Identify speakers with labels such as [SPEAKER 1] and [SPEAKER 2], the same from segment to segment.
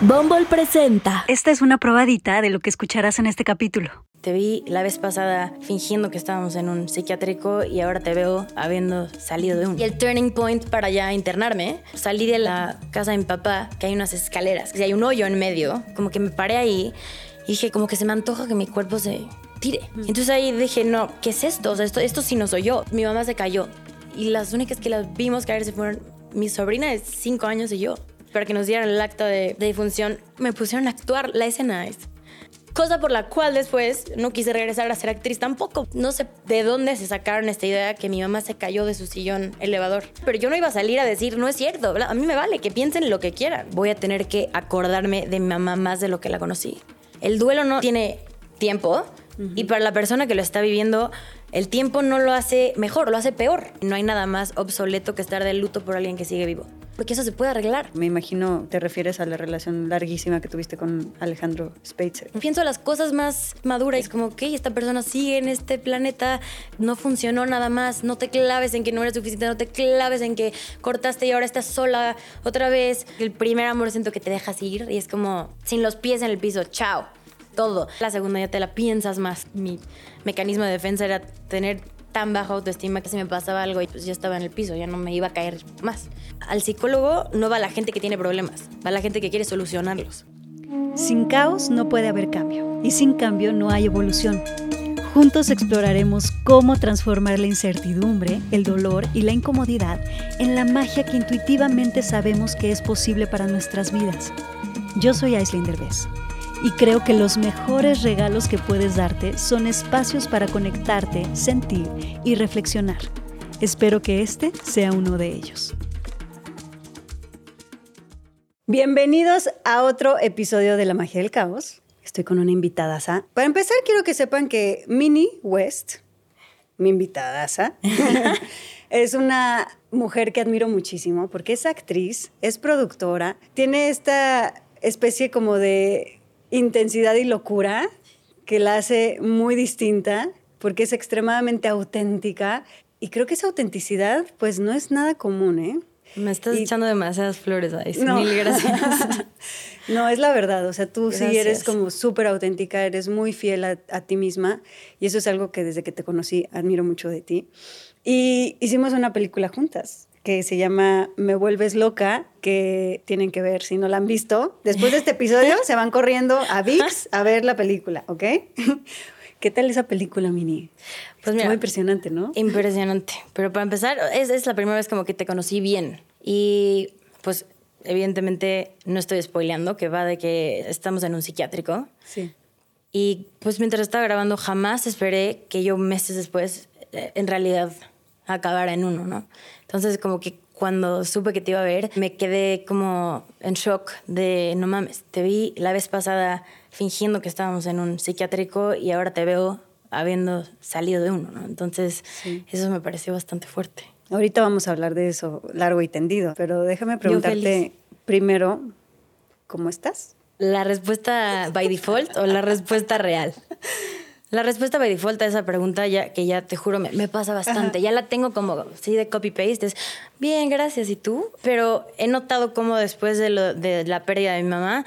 [SPEAKER 1] Bumble presenta.
[SPEAKER 2] Esta es una probadita de lo que escucharás en este capítulo.
[SPEAKER 3] Te vi la vez pasada fingiendo que estábamos en un psiquiátrico y ahora te veo habiendo salido de un. Y el turning point para ya internarme, salí de la casa de mi papá, que hay unas escaleras, que hay un hoyo en medio, como que me paré ahí y dije, como que se me antoja que mi cuerpo se tire. Entonces ahí dije, no, ¿qué es esto? O sea, esto, esto sí no soy yo. Mi mamá se cayó y las únicas que las vimos caerse fueron mi sobrina de 5 años y yo. Para que nos dieran el acta de, de difunción, me pusieron a actuar la escena. Es cosa por la cual después no quise regresar a ser actriz tampoco. No sé de dónde se sacaron esta idea que mi mamá se cayó de su sillón elevador. Pero yo no iba a salir a decir, no es cierto, a mí me vale, que piensen lo que quieran. Voy a tener que acordarme de mi mamá más de lo que la conocí. El duelo no tiene tiempo y para la persona que lo está viviendo, el tiempo no lo hace mejor, lo hace peor. No hay nada más obsoleto que estar de luto por alguien que sigue vivo. Porque eso se puede arreglar.
[SPEAKER 4] Me imagino te refieres a la relación larguísima que tuviste con Alejandro Speitzer.
[SPEAKER 3] Pienso las cosas más maduras, es como, ok, esta persona sigue en este planeta, no funcionó nada más, no te claves en que no eres suficiente, no te claves en que cortaste y ahora estás sola otra vez. El primer amor siento que te dejas ir y es como sin los pies en el piso, chao todo. La segunda ya te la piensas más. Mi mecanismo de defensa era tener tan baja autoestima que si me pasaba algo y pues ya estaba en el piso, ya no me iba a caer más. Al psicólogo no va la gente que tiene problemas, va la gente que quiere solucionarlos.
[SPEAKER 2] Sin caos no puede haber cambio y sin cambio no hay evolución. Juntos exploraremos cómo transformar la incertidumbre, el dolor y la incomodidad en la magia que intuitivamente sabemos que es posible para nuestras vidas. Yo soy Aislinn Derbez y creo que los mejores regalos que puedes darte son espacios para conectarte, sentir y reflexionar. Espero que este sea uno de ellos.
[SPEAKER 4] Bienvenidos a otro episodio de La Magia del Caos. Estoy con una invitada. Para empezar, quiero que sepan que Minnie West, mi invitada, es una mujer que admiro muchísimo porque es actriz, es productora, tiene esta especie como de intensidad y locura que la hace muy distinta porque es extremadamente auténtica y creo que esa autenticidad pues no es nada común, ¿eh?
[SPEAKER 3] Me estás echando demasiadas flores ahí. No. Mil gracias.
[SPEAKER 4] no, es la verdad. O sea, tú sí eres como súper auténtica, eres muy fiel a, a, ti misma. Y eso es algo que desde que te conocí admiro mucho de ti. Y hicimos una película juntas que se llama Me vuelves loca, que tienen que ver si no la han visto. Después de este episodio se van corriendo a VIX a ver la película, ¿ok? ¿Qué tal esa película, Mini? Pues muy impresionante, ¿no?
[SPEAKER 3] Impresionante. Pero para empezar, es, es la primera vez como que te conocí bien. Y pues evidentemente no estoy spoileando, que va de que estamos en un psiquiátrico.
[SPEAKER 4] Sí.
[SPEAKER 3] Y pues mientras estaba grabando jamás esperé que yo meses después eh, en realidad acabara en uno, ¿no? Entonces como que cuando supe que te iba a ver, me quedé como en shock de, no mames, te vi la vez pasada fingiendo que estábamos en un psiquiátrico y ahora te veo habiendo salido de uno, ¿no? Entonces eso me pareció bastante fuerte.
[SPEAKER 4] Ahorita vamos a hablar de eso largo y tendido, pero déjame preguntarte primero, ¿cómo estás?
[SPEAKER 3] ¿La respuesta by default o la respuesta real? La respuesta by default a esa pregunta, ya, que ya te juro me, pasa bastante, ya la tengo como, sí, de copy-paste, es, bien, gracias, ¿y tú? Pero he notado cómo después de, lo, de la pérdida de mi mamá,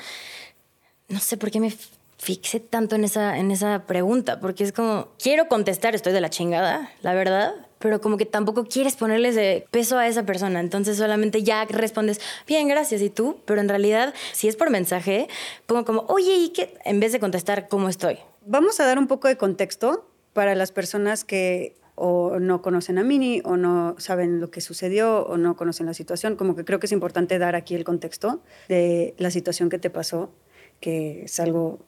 [SPEAKER 3] no sé por qué me fixé tanto en esa, en esa pregunta, porque es como, quiero contestar, estoy de la chingada, la verdad, pero como que tampoco quieres ponerles de peso a esa persona, entonces solamente ya respondes, bien, gracias, ¿y tú? Pero en realidad, si es por mensaje, pongo como, oye, ¿y qué? En vez de contestar, ¿cómo estoy?
[SPEAKER 4] Vamos a dar un poco de contexto para las personas que o no conocen a Mini o no saben lo que sucedió o no conocen la situación. Como que creo que es importante dar aquí el contexto de la situación que te pasó, que es algo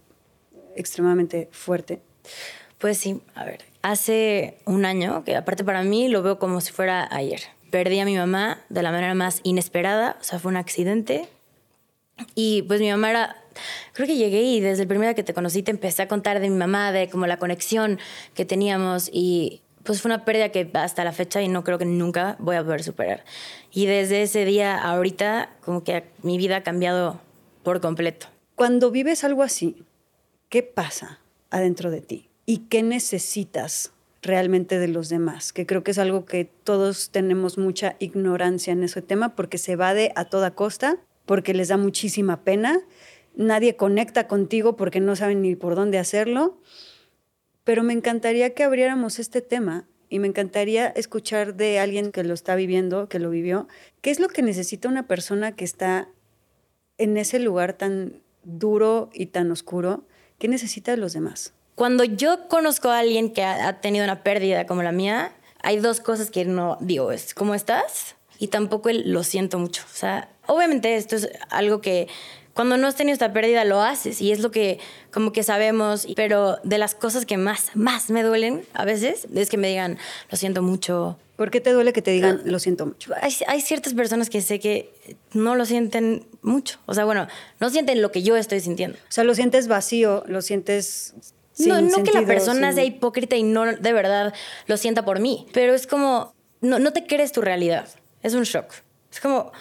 [SPEAKER 4] extremadamente fuerte.
[SPEAKER 3] Pues sí, a ver, hace un año, que aparte para mí lo veo como si fuera ayer. Perdí a mi mamá de la manera más inesperada, o sea, fue un accidente. Y pues mi mamá era creo que llegué y desde el primer día que te conocí te empecé a contar de mi mamá, de como la conexión que teníamos y pues fue una pérdida que hasta la fecha y no creo que nunca voy a poder superar. Y desde ese día a ahorita como que mi vida ha cambiado por completo.
[SPEAKER 4] Cuando vives algo así, ¿qué pasa adentro de ti? ¿Y qué necesitas realmente de los demás? Que creo que es algo que todos tenemos mucha ignorancia en ese tema porque se va de a toda costa porque les da muchísima pena, nadie conecta contigo porque no saben ni por dónde hacerlo, pero me encantaría que abriéramos este tema y me encantaría escuchar de alguien que lo está viviendo, que lo vivió, qué es lo que necesita una persona que está en ese lugar tan duro y tan oscuro, qué necesita de los demás.
[SPEAKER 3] Cuando yo conozco a alguien que ha, tenido una pérdida como la mía, hay dos cosas que no digo, es ¿cómo estás? Y tampoco el lo siento mucho. O sea, obviamente esto es algo que cuando no has tenido esta pérdida lo haces y es lo que como que sabemos, pero de las cosas que más, más me duelen a veces es que me digan, lo siento mucho.
[SPEAKER 4] ¿Por qué te duele que te digan, lo siento mucho?
[SPEAKER 3] Hay, hay ciertas personas que sé que no lo sienten mucho. O sea, bueno, no sienten lo que yo estoy sintiendo.
[SPEAKER 4] O sea, lo sientes vacío, lo sientes
[SPEAKER 3] no, no que la persona sea hipócrita y no de verdad lo sienta por mí, pero es como, no, no te crees tu realidad. Es un shock. Es como,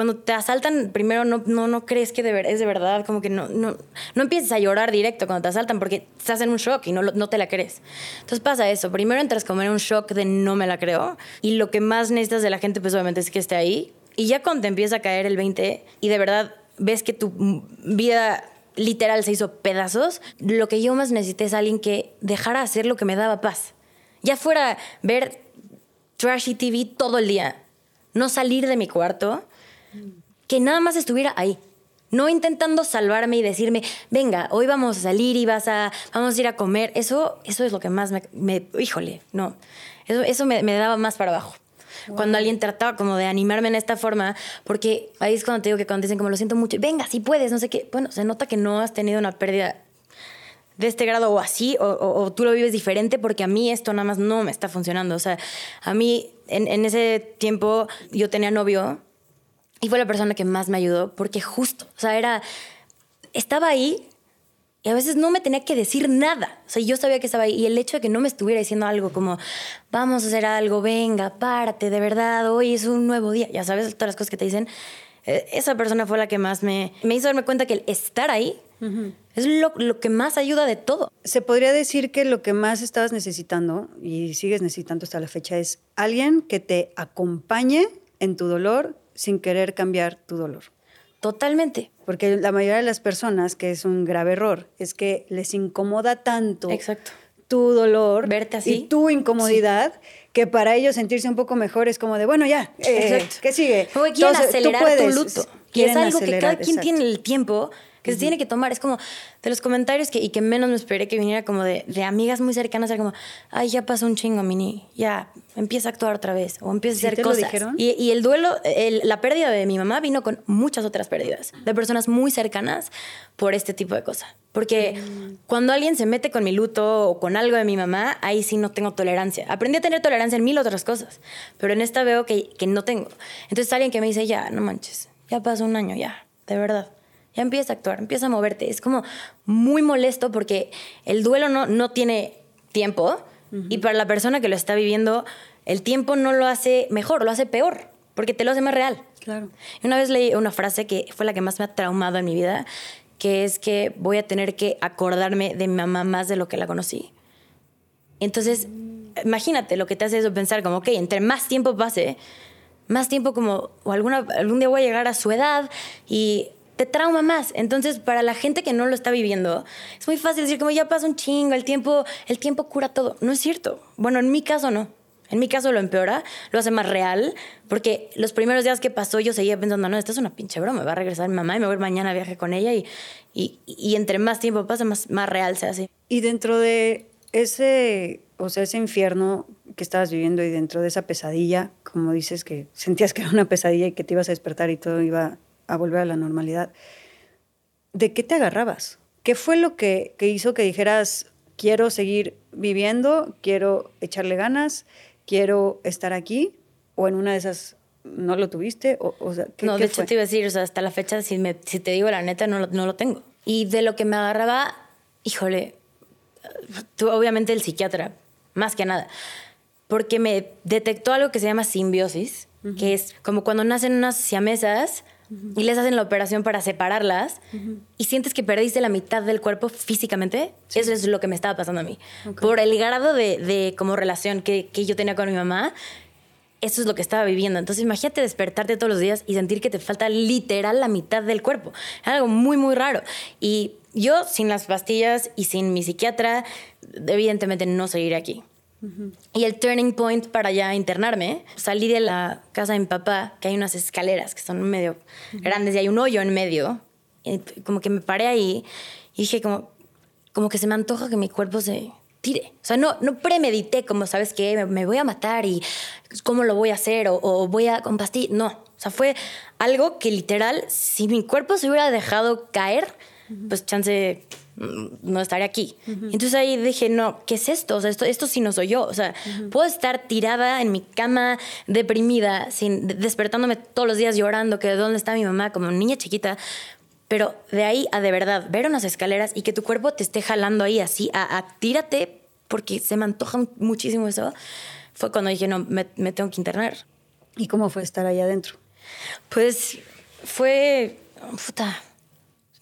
[SPEAKER 3] cuando te asaltan, primero no, no, no crees que de es de verdad, como que no, no, no empieces a llorar directo cuando te asaltan porque estás en un shock y no, no te la crees. Entonces pasa eso, primero entras como en un shock de no me la creo y lo que más necesitas de la gente pues obviamente es que esté ahí y ya cuando te empieza a caer el 20 y de verdad ves que tu vida literal se hizo pedazos, lo que yo más necesité es alguien que dejara hacer lo que me daba paz. Ya fuera ver trashy TV todo el día, no salir de mi cuarto, que nada más estuviera ahí. No intentando salvarme y decirme, venga, hoy vamos a salir y vas a, vamos a ir a comer. Eso, eso es lo que más me, híjole, no. Eso, eso me, me daba más para abajo. Cuando alguien trataba como de animarme en esta forma, porque ahí es cuando te digo que cuando dicen como lo siento mucho, venga, si puedes, no sé qué, bueno, se nota que no has tenido una pérdida de este grado o así, o, tú lo vives diferente, porque a mí esto nada más no me está funcionando. O sea, a mí en, en ese tiempo yo tenía novio y fue la persona que más me ayudó, porque justo, o sea, era, estaba ahí y a veces no me tenía que decir nada. O sea, yo sabía que estaba ahí. Y el hecho de que no me estuviera diciendo algo como, vamos a hacer algo, venga, párate, de verdad, hoy es un nuevo día. Ya sabes, todas las cosas que te dicen. Eh, esa persona fue la que más me, me hizo darme cuenta que el estar ahí es lo, lo, que más ayuda de todo.
[SPEAKER 4] Se podría decir que lo que más estabas necesitando y sigues necesitando hasta la fecha es alguien que te acompañe en tu dolor sin querer cambiar tu dolor.
[SPEAKER 3] Totalmente.
[SPEAKER 4] Porque la mayoría de las personas, que es un grave error, es que les incomoda tanto
[SPEAKER 3] Exacto.
[SPEAKER 4] tu dolor
[SPEAKER 3] Verte así.
[SPEAKER 4] y tu incomodidad que para ellos sentirse un poco mejor es como de, bueno, ya, eh, ¿qué sigue?
[SPEAKER 3] quieren acelerar tu luto. Y es algo que cada quien tiene el tiempo que se tiene que tomar. Es como de los comentarios que, y que menos me esperé que viniera como de, de amigas muy cercanas, era como, ay, ya pasó un chingo, Mini, ya, empieza a actuar otra vez o empieza a hacer cosas. dijeron? Y, y, el duelo, la pérdida de mi mamá vino con muchas otras pérdidas de personas muy cercanas por este tipo de cosas. Porque mm. cuando alguien se mete con mi luto o con algo de mi mamá, ahí sí no tengo tolerancia. Aprendí a tener tolerancia en mil otras cosas, pero en esta veo que, que no tengo. Entonces alguien que me dice, ya, no manches, ya pasó un año, ya, de verdad ya empieza a actuar, empieza a moverte. Es como muy molesto porque el duelo no, no tiene tiempo y para la persona que lo está viviendo, el tiempo no lo hace mejor, lo hace peor, porque te lo hace más real.
[SPEAKER 4] Claro.
[SPEAKER 3] Una vez leí una frase que fue la que más me ha traumado en mi vida, que es que voy a tener que acordarme de mi mamá más de lo que la conocí. Entonces, imagínate lo que te hace eso pensar como, ok, entre más tiempo pase, más tiempo como, o alguna, algún día voy a llegar a su edad y te trauma más. Entonces, para la gente que no lo está viviendo, es muy fácil decir como ya pasa un chingo, el tiempo, el tiempo cura todo. No es cierto. Bueno, en mi caso no. En mi caso lo empeora, lo hace más real, porque los primeros días que pasó yo seguía pensando, no, esta es una pinche broma, va a regresar mi mamá y me voy mañana a viaje con ella y, y, entre más tiempo pasa, más, más real se hace.
[SPEAKER 4] Y dentro de ese, o sea, ese infierno que estabas viviendo y dentro de esa pesadilla, como dices que sentías que era una pesadilla y que te ibas a despertar y todo iba a volver a la normalidad, ¿de qué te agarrabas? ¿Qué fue lo que, hizo que dijeras, quiero seguir viviendo, quiero echarle ganas, quiero estar aquí? ¿O en una de esas no lo tuviste? O,
[SPEAKER 3] no, de hecho te iba a decir, hasta la fecha, si, me, si te digo la neta, no lo, no lo tengo. Y de lo que me agarraba, híjole, tú, obviamente el psiquiatra, más que nada, porque me detectó algo que se llama simbiosis, que es como cuando nacen unas siamesas y les hacen la operación para separarlas y sientes que perdiste la mitad del cuerpo físicamente, eso es lo que me estaba pasando a mí. Por el grado de, de como relación que, que, yo tenía con mi mamá, eso es lo que estaba viviendo. Entonces imagínate despertarte todos los días y sentir que te falta literal la mitad del cuerpo. Es algo muy, muy raro. Y yo sin las pastillas y sin mi psiquiatra, evidentemente no seguiré aquí. Y el turning point para ya internarme, salí de la casa de mi papá, que hay unas escaleras que son medio grandes y hay un hoyo en medio. como que me paré ahí y dije como, como que se me antoja que mi cuerpo se tire. O sea, no, no premedité como, ¿sabes qué? Me, voy a matar y cómo lo voy a hacer o, voy a con No, o sea, fue algo que literal, si mi cuerpo se hubiera dejado caer, pues chance mm, no estaría aquí. Entonces ahí dije, no, ¿qué es esto? O sea, esto, esto sí no soy yo. O sea, puedo estar tirada en mi cama, deprimida, sin, despertándome todos los días llorando que dónde está mi mamá como niña chiquita. Pero de ahí a de verdad ver unas escaleras y que tu cuerpo te esté jalando ahí así, a, tírate, porque se me antoja muchísimo eso, fue cuando dije, no, me, me tengo que internar.
[SPEAKER 4] ¿Y cómo fue estar ahí adentro?
[SPEAKER 3] Pues fue, puta,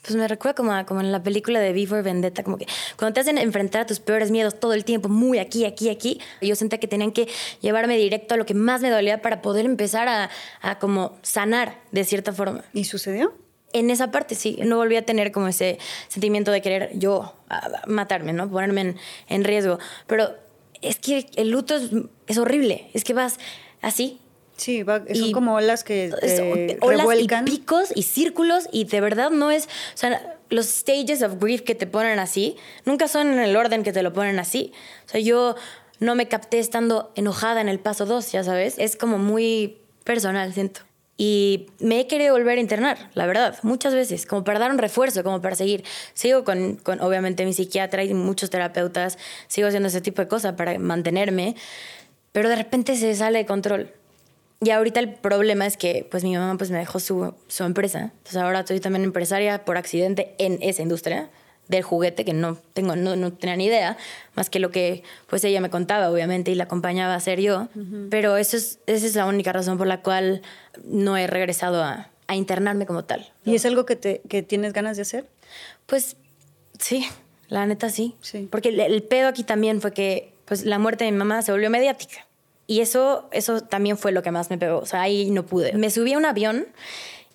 [SPEAKER 3] pues me recuerda como, como en la película de Before Vendetta, como que cuando te hacen enfrentar a tus peores miedos todo el tiempo, muy aquí, aquí, aquí, yo sentía que tenían que llevarme directo a lo que más me dolía para poder empezar a, a como sanar de cierta forma.
[SPEAKER 4] ¿Y sucedió?
[SPEAKER 3] En esa parte sí, no volví a tener como ese sentimiento de querer yo matarme, ¿no? Ponerme en, en riesgo. Pero es que el luto es, es horrible, es que vas así,
[SPEAKER 4] Sí, son como olas que te
[SPEAKER 3] olas y picos y círculos y de verdad no es, o sea, los stages of grief que te ponen así nunca son en el orden que te lo ponen así. O sea, yo no me capté estando enojada en el paso 2, ya sabes, es como muy personal, siento. Y me he querido volver a internar, la verdad, muchas veces, como para dar un refuerzo, como para seguir. Sigo con, con obviamente, mi psiquiatra y muchos terapeutas, sigo haciendo ese tipo de cosas para mantenerme, pero de repente se sale de control. Y ahorita el problema es que pues mi mamá pues me dejó su, su empresa. Entonces ahora soy también empresaria por accidente en esa industria del juguete que no tengo no, no, tenía ni idea más que lo que pues ella me contaba obviamente y la acompañaba a hacer yo. Pero eso es esa es la única razón por la cual no he regresado a, a internarme como tal
[SPEAKER 4] y es algo que te que tienes ganas de hacer
[SPEAKER 3] pues sí la neta sí, sí. porque el, el pedo aquí también fue que pues la muerte de mi mamá se volvió mediática y eso, eso también fue lo que más me pegó. O sea, ahí no pude. Me subí a un avión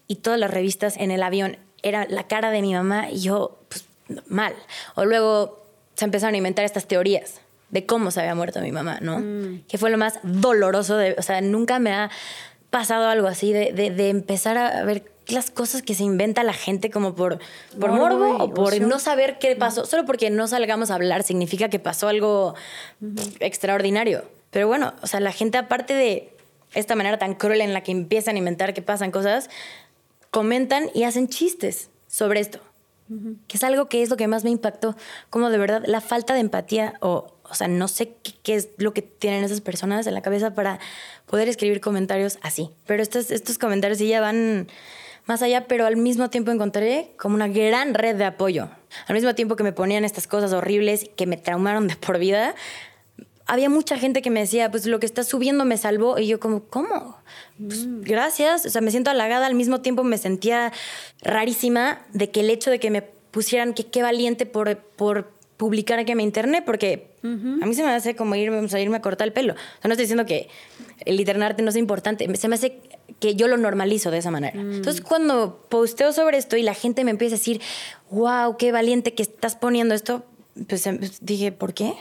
[SPEAKER 3] y todas las revistas en el avión era la cara de mi mamá y yo, pues, mal. O luego se empezaron a inventar estas teorías de cómo se había muerto mi mamá, ¿no? Mm. Que fue lo más doloroso. De, o sea, nunca me ha pasado algo así de, de, empezar a ver las cosas que se inventa la gente como por, por morbo, o por no saber qué pasó. Solo porque no salgamos a hablar significa que pasó algo extraordinario. Pero bueno, o sea, la gente aparte de esta manera tan cruel en la que empiezan a inventar que pasan cosas, comentan y hacen chistes sobre esto. Que es algo que es lo que más me impactó. Como de verdad la falta de empatía o, o sea, no sé qué, es lo que tienen esas personas en la cabeza para poder escribir comentarios así. Pero estos, estos comentarios sí ya van más allá, pero al mismo tiempo encontré como una gran red de apoyo. Al mismo tiempo que me ponían estas cosas horribles que me traumaron de por vida, había mucha gente que me decía, pues lo que estás subiendo me salvó. Y yo como, ¿cómo? Pues, mm. gracias. O sea, me siento halagada. Al mismo tiempo me sentía rarísima de que el hecho de que me pusieran que qué valiente por, por publicar que me interné, porque a mí se me hace como irme, a irme a cortar el pelo. O sea, no estoy diciendo que el internarte no es importante. Se me hace que yo lo normalizo de esa manera. Mm. Entonces, cuando posteo sobre esto y la gente me empieza a decir, wow, qué valiente que estás poniendo esto, pues em, dije, ¿por qué?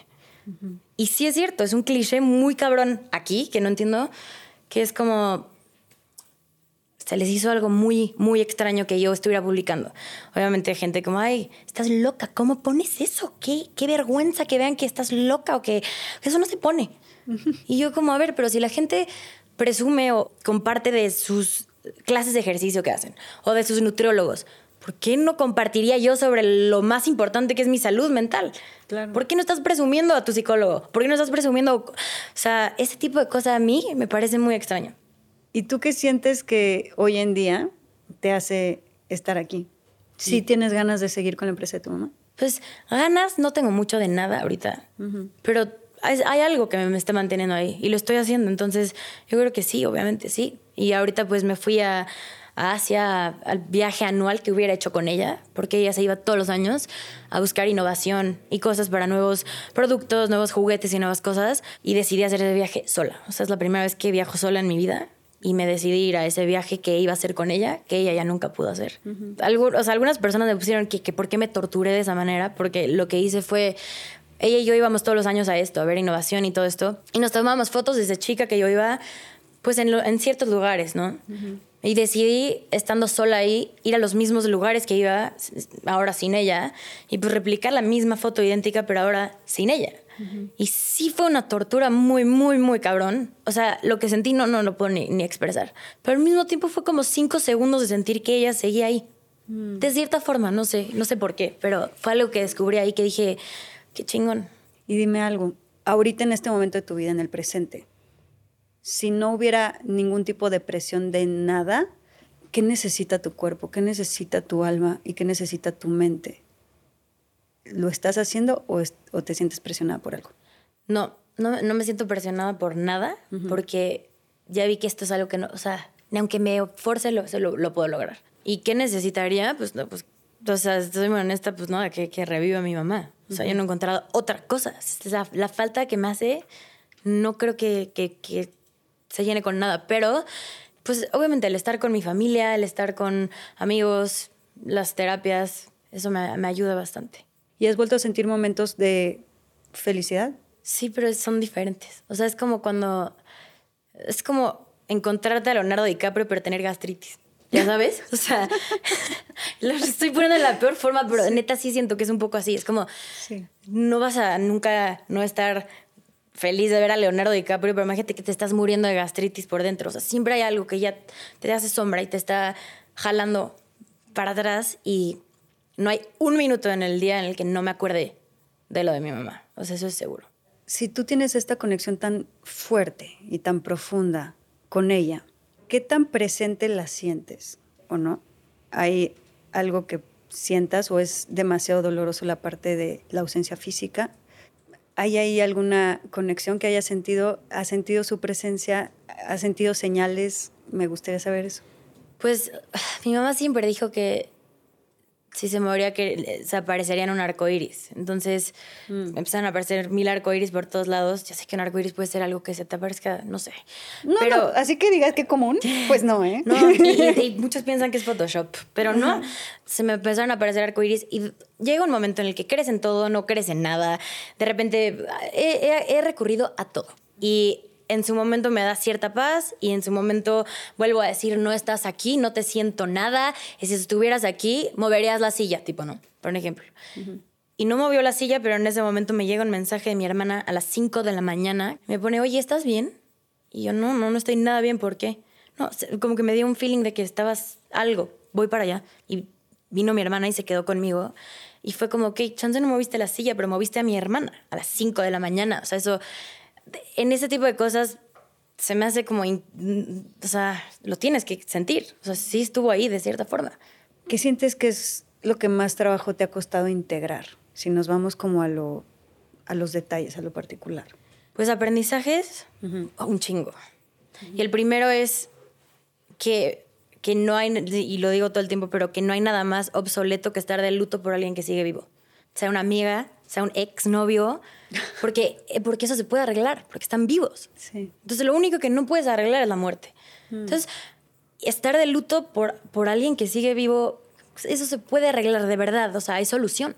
[SPEAKER 3] Y sí es cierto, es un cliché muy cabrón aquí, que no entiendo, que es como, se les hizo algo muy, muy extraño que yo estuviera publicando. Obviamente gente como, ay, estás loca, ¿cómo pones eso? ¿Qué, qué vergüenza que vean que estás loca o que eso no se pone. Y yo como, a ver, pero si la gente presume o comparte de sus clases de ejercicio que hacen o de sus nutriólogos, ¿por qué no compartiría yo sobre lo más importante que es mi salud mental? Claro. ¿Por qué no estás presumiendo a tu psicólogo? ¿Por qué no estás presumiendo? O sea, ese tipo de cosas a mí me parece muy extraño.
[SPEAKER 4] ¿Y tú qué sientes que hoy en día te hace estar aquí? Sí. tienes ganas de seguir con la empresa de tu mamá?
[SPEAKER 3] Pues ganas no tengo mucho de nada ahorita, pero hay, hay, algo que me está manteniendo ahí y lo estoy haciendo. Entonces yo creo que sí, obviamente sí. Y ahorita pues me fui a a Asia, al viaje anual que hubiera hecho con ella, porque ella se iba todos los años a buscar innovación y cosas para nuevos productos, nuevos juguetes y nuevas cosas, y decidí hacer ese viaje sola. O sea, es la primera vez que viajo sola en mi vida y me decidí ir a ese viaje que iba a hacer con ella, que ella ya nunca pudo hacer. o sea, algunas personas me pusieron que, que por qué me torturé de esa manera, porque lo que hice fue ella y yo íbamos todos los años a esto, a ver innovación y todo esto. Y nos tomábamos fotos desde chica que yo iba, pues en, en ciertos lugares, ¿no? Y decidí, estando sola ahí, ir a los mismos lugares que iba, ahora sin ella, y pues replicar la misma foto idéntica, pero ahora sin ella. Y sí fue una tortura muy, muy, muy cabrón. O sea, lo que sentí no, no lo puedo ni, ni expresar. Pero al mismo tiempo fue como cinco segundos de sentir que ella seguía ahí. Mm. De cierta forma, no sé, no sé por qué, pero fue algo que descubrí ahí que dije, Qué chingón.
[SPEAKER 4] Y dime algo, ahorita en este momento de tu vida, en el presente, si no hubiera ningún tipo de presión de nada, ¿qué necesita tu cuerpo? ¿Qué necesita tu alma? ¿Y qué necesita tu mente? ¿Lo estás haciendo o, te sientes presionada por algo?
[SPEAKER 3] No, no, me siento presionada por nada, porque ya vi que esto es algo que no, o sea, ni aunque me force, lo, lo, puedo lograr. ¿Y qué necesitaría? Pues, no, pues o sea, estoy muy honesta, pues no, que, que reviva a mi mamá. O sea, yo no he encontrado otra cosa. O sea, la falta que me hace, no creo que, que, que, se llene con nada. Pero, pues obviamente el estar con mi familia, el estar con amigos, las terapias, eso me, me ayuda bastante.
[SPEAKER 4] ¿Y has vuelto a sentir momentos de felicidad?
[SPEAKER 3] Sí, pero son diferentes. O sea, es como cuando... Es como encontrarte a Leonardo DiCaprio pero tener gastritis. ¿Ya sabes? O sea, lo estoy poniendo de la peor forma, pero neta sí siento que es un poco así. Es como, no vas a nunca no estar feliz de ver a Leonardo DiCaprio, pero imagínate que te estás muriendo de gastritis por dentro. O sea, siempre hay algo que ya te hace sombra y te está jalando para atrás y no hay un minuto en el día en el que no me acuerde de lo de mi mamá. O sea, eso es seguro.
[SPEAKER 4] Si tú tienes esta conexión tan fuerte y tan profunda con ella, ¿qué tan presente la sientes o no? ¿Hay algo que sientas o es demasiado doloroso la parte de la ausencia física? ¿Hay ahí alguna conexión que haya sentido? ¿Ha sentido su presencia? ¿Ha sentido señales? Me gustaría saber eso.
[SPEAKER 3] Pues mi mamá siempre dijo que si se moría que se aparecería en un arco iris. Entonces mm. empezaron a aparecer mil arcoíris por todos lados. Ya sé que un arco iris puede ser algo que se te aparezca, no sé.
[SPEAKER 4] No, pero, así que digas que común, pues no, ¿eh?
[SPEAKER 3] No, y, muchos piensan que es Photoshop, pero no. Se me empezaron a aparecer arcoíris y llega un momento en el que crees en todo, no crees en nada. De repente he, he recurrido a todo. Y en su momento me da cierta paz y en su momento vuelvo a decir, no estás aquí, no te siento nada, y si estuvieras aquí, moverías la silla, tipo, ¿no? Por un ejemplo. Y no movió la silla, pero en ese momento me llega un mensaje de mi hermana a las 5 de la mañana. Me pone, oye, ¿estás bien? Y yo, no, no, no estoy nada bien, ¿por qué? No, como que me dio un feeling de que estabas algo, voy para allá. Y vino mi hermana y se quedó conmigo. Y fue como, ok, chance no moviste la silla, pero moviste a mi hermana a las 5 de la mañana. O sea, eso en ese tipo de cosas se me hace como, o sea, lo tienes que sentir. O sea, sí estuvo ahí de cierta forma.
[SPEAKER 4] ¿Qué sientes que es lo que más trabajo te ha costado integrar? Si nos vamos como a, lo, a los detalles, a lo particular.
[SPEAKER 3] Pues aprendizajes, un chingo. Y el primero es que, que no hay, y lo digo todo el tiempo, pero que no hay nada más obsoleto que estar de luto por alguien que sigue vivo. Sea una amiga, sea un ex novio, porque, eh, porque eso se puede arreglar, porque están vivos. Entonces lo único que no puedes arreglar es la muerte. Mm. Entonces, estar de luto por, por alguien que sigue vivo, eso se puede arreglar de verdad, o sea, hay solución.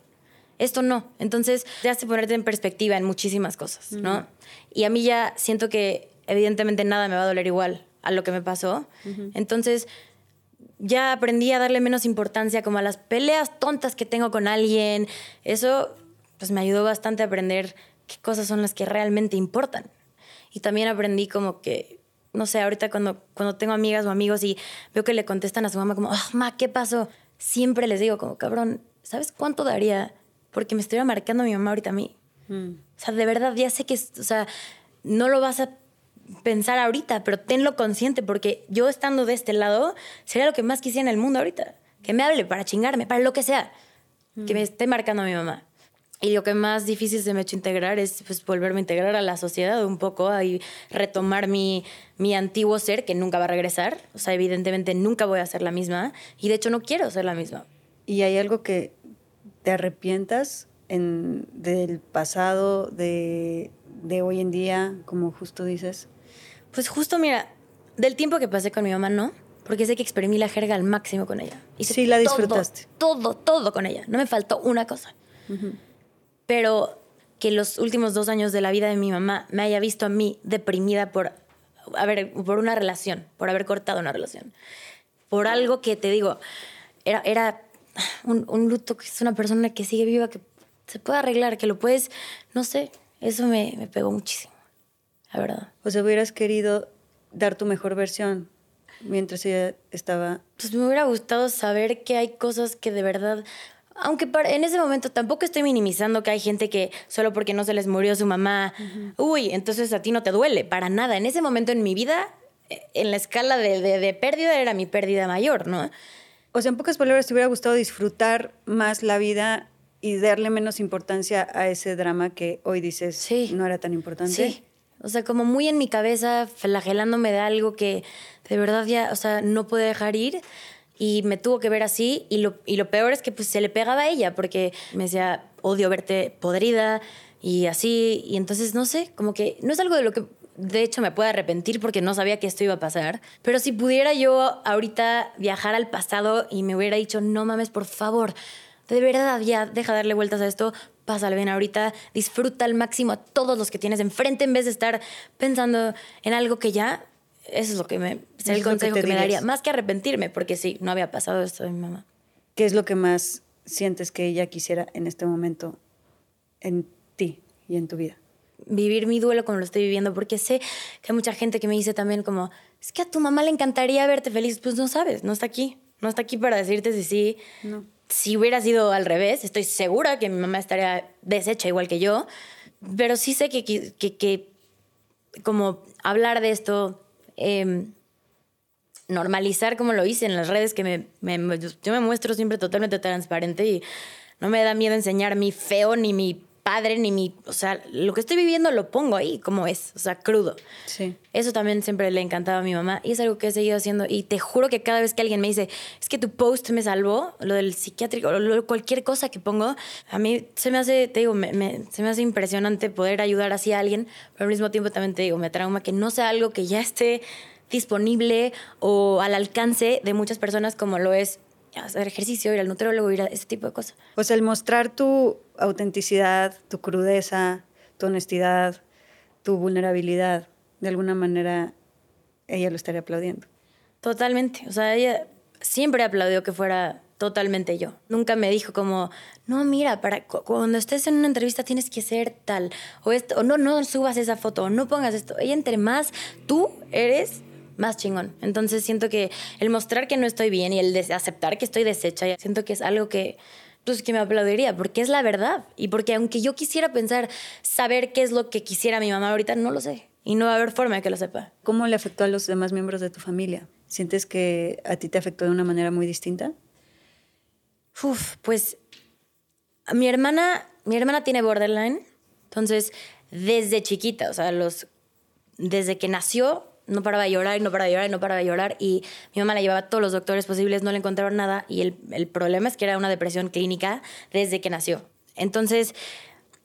[SPEAKER 3] Esto no. Entonces, te hace ponerte en perspectiva en muchísimas cosas, ¿no? Y a mí ya siento que evidentemente nada me va a doler igual a lo que me pasó. Entonces, ya aprendí a darle menos importancia como a las peleas tontas que tengo con alguien. Eso pues me ayudó bastante a aprender qué cosas son las que realmente importan. Y también aprendí como que, no sé, ahorita cuando, cuando tengo amigas o amigos y veo que le contestan a su mamá como, oh, ma, ¿qué pasó? Siempre les digo como, cabrón, ¿sabes cuánto daría? Porque me estuviera marcando mi mamá ahorita a mí. Mm. O sea, de verdad, ya sé que, o sea, no lo vas a pensar ahorita, pero tenlo consciente porque yo estando de este lado sería lo que más quisiera en el mundo ahorita. Que me hable para chingarme, para lo que sea. Que me esté marcando a mi mamá. Y lo que más difícil se me ha hecho integrar es pues, volverme a integrar a la sociedad un poco y retomar mi, mi antiguo ser que nunca va a regresar. O sea, evidentemente nunca voy a ser la misma y de hecho no quiero ser la misma.
[SPEAKER 4] ¿Y hay algo que te arrepientas en, del pasado, de, de hoy en día, como justo dices?
[SPEAKER 3] Pues justo, mira, del tiempo que pasé con mi mamá, no. Porque sé que exprimí la jerga al máximo con ella.
[SPEAKER 4] y sí, la disfrutaste.
[SPEAKER 3] Todo, todo, todo con ella. No me faltó una cosa. Pero que los últimos dos años de la vida de mi mamá me haya visto a mí deprimida por, haber, por una relación, por haber cortado una relación. Por algo que te digo, era, era un, un luto que es una persona que sigue viva, que se puede arreglar, que lo puedes, no sé, eso me, me pegó muchísimo, la verdad.
[SPEAKER 4] O sea, hubieras querido dar tu mejor versión mientras ella estaba...
[SPEAKER 3] Pues me hubiera gustado saber que hay cosas que de verdad aunque en ese momento tampoco estoy minimizando que hay gente que solo porque no se les murió su mamá, uy, entonces a ti no te duele, para nada. En ese momento en mi vida, eh, en la escala de, de, pérdida, era mi pérdida mayor, ¿no?
[SPEAKER 4] O sea, en pocas palabras, ¿te hubiera gustado disfrutar más la vida y darle menos importancia a ese drama que hoy dices sí. no era tan importante?
[SPEAKER 3] Sí. O sea, como muy en mi cabeza, flagelándome de algo que de verdad ya, o sea, no pude dejar ir y me tuvo que ver así y lo, y lo peor es que pues se le pegaba a ella porque me decía, odio verte podrida y así, y entonces no sé, como que no es algo de lo que de hecho me puedo arrepentir porque no sabía que esto iba a pasar, pero si pudiera yo ahorita viajar al pasado y me hubiera dicho, no mames, por favor, de verdad ya deja de darle vueltas a esto, pásale bien ahorita, disfruta al máximo a todos los que tienes enfrente en vez de estar pensando en algo que ya eso es lo que me, es el consejo que, me daría, más que arrepentirme, porque sí, no había pasado esto de mi mamá.
[SPEAKER 4] ¿Qué es lo que más sientes que ella quisiera en este momento en ti y en tu vida?
[SPEAKER 3] Vivir mi duelo como lo estoy viviendo, porque sé que hay mucha gente que me dice también como, es que a tu mamá le encantaría verte feliz, pues no sabes, no está aquí, no está aquí para decirte si sí. No. Si hubiera sido al revés, estoy segura que mi mamá estaría deshecha igual que yo, pero sí sé que, que, que como hablar de esto, Em, normalizar como lo hice en las redes, que yo me muestro siempre totalmente transparente y no me da miedo enseñar mi feo, ni mi padre, ni mi... O sea, lo que estoy viviendo lo pongo ahí como es, o sea, crudo.
[SPEAKER 4] Sí.
[SPEAKER 3] Eso también siempre le encantaba a mi mamá y es algo que he seguido haciendo y te juro que cada vez que alguien me dice, es que tu post me salvó, lo del psiquiátrico, cualquier cosa que pongo, a mí se me hace, te digo, se me hace impresionante poder ayudar así a alguien, pero al mismo tiempo también te digo, me trauma que no sea algo que ya esté disponible o al alcance de muchas personas como lo es hacer ejercicio, ir al nutriólogo, ir a ese tipo de cosas.
[SPEAKER 4] Pues el mostrar tu autenticidad, tu crudeza, tu honestidad, tu vulnerabilidad, de alguna manera ella lo estaría aplaudiendo.
[SPEAKER 3] Totalmente. O sea, ella siempre aplaudió que fuera totalmente yo. Nunca me dijo como, no, mira, para cuando estés en una entrevista tienes que ser tal, o esto, o no, no subas esa foto, o no pongas esto. Ella entre más tú eres, más chingón. Entonces siento que el mostrar que no estoy bien y el aceptar que estoy deshecha, siento que es algo que pues que me aplaudiría, porque es la verdad. Y porque aunque yo quisiera pensar, saber qué es lo que quisiera mi mamá ahorita, no lo sé. Y no va a haber forma de que lo sepa.
[SPEAKER 4] ¿Cómo le afectó a los demás miembros de tu familia? ¿Sientes que a ti te afectó de una manera muy distinta?
[SPEAKER 3] Uf, pues mi hermana, mi hermana tiene borderline. Entonces, desde chiquita, o sea, los, desde que nació, no paraba de llorar y no paraba de llorar y no paraba de llorar. Y mi mamá la llevaba a todos los doctores posibles, no le encontraron nada. Y el, el problema es que era una depresión clínica desde que nació. Entonces,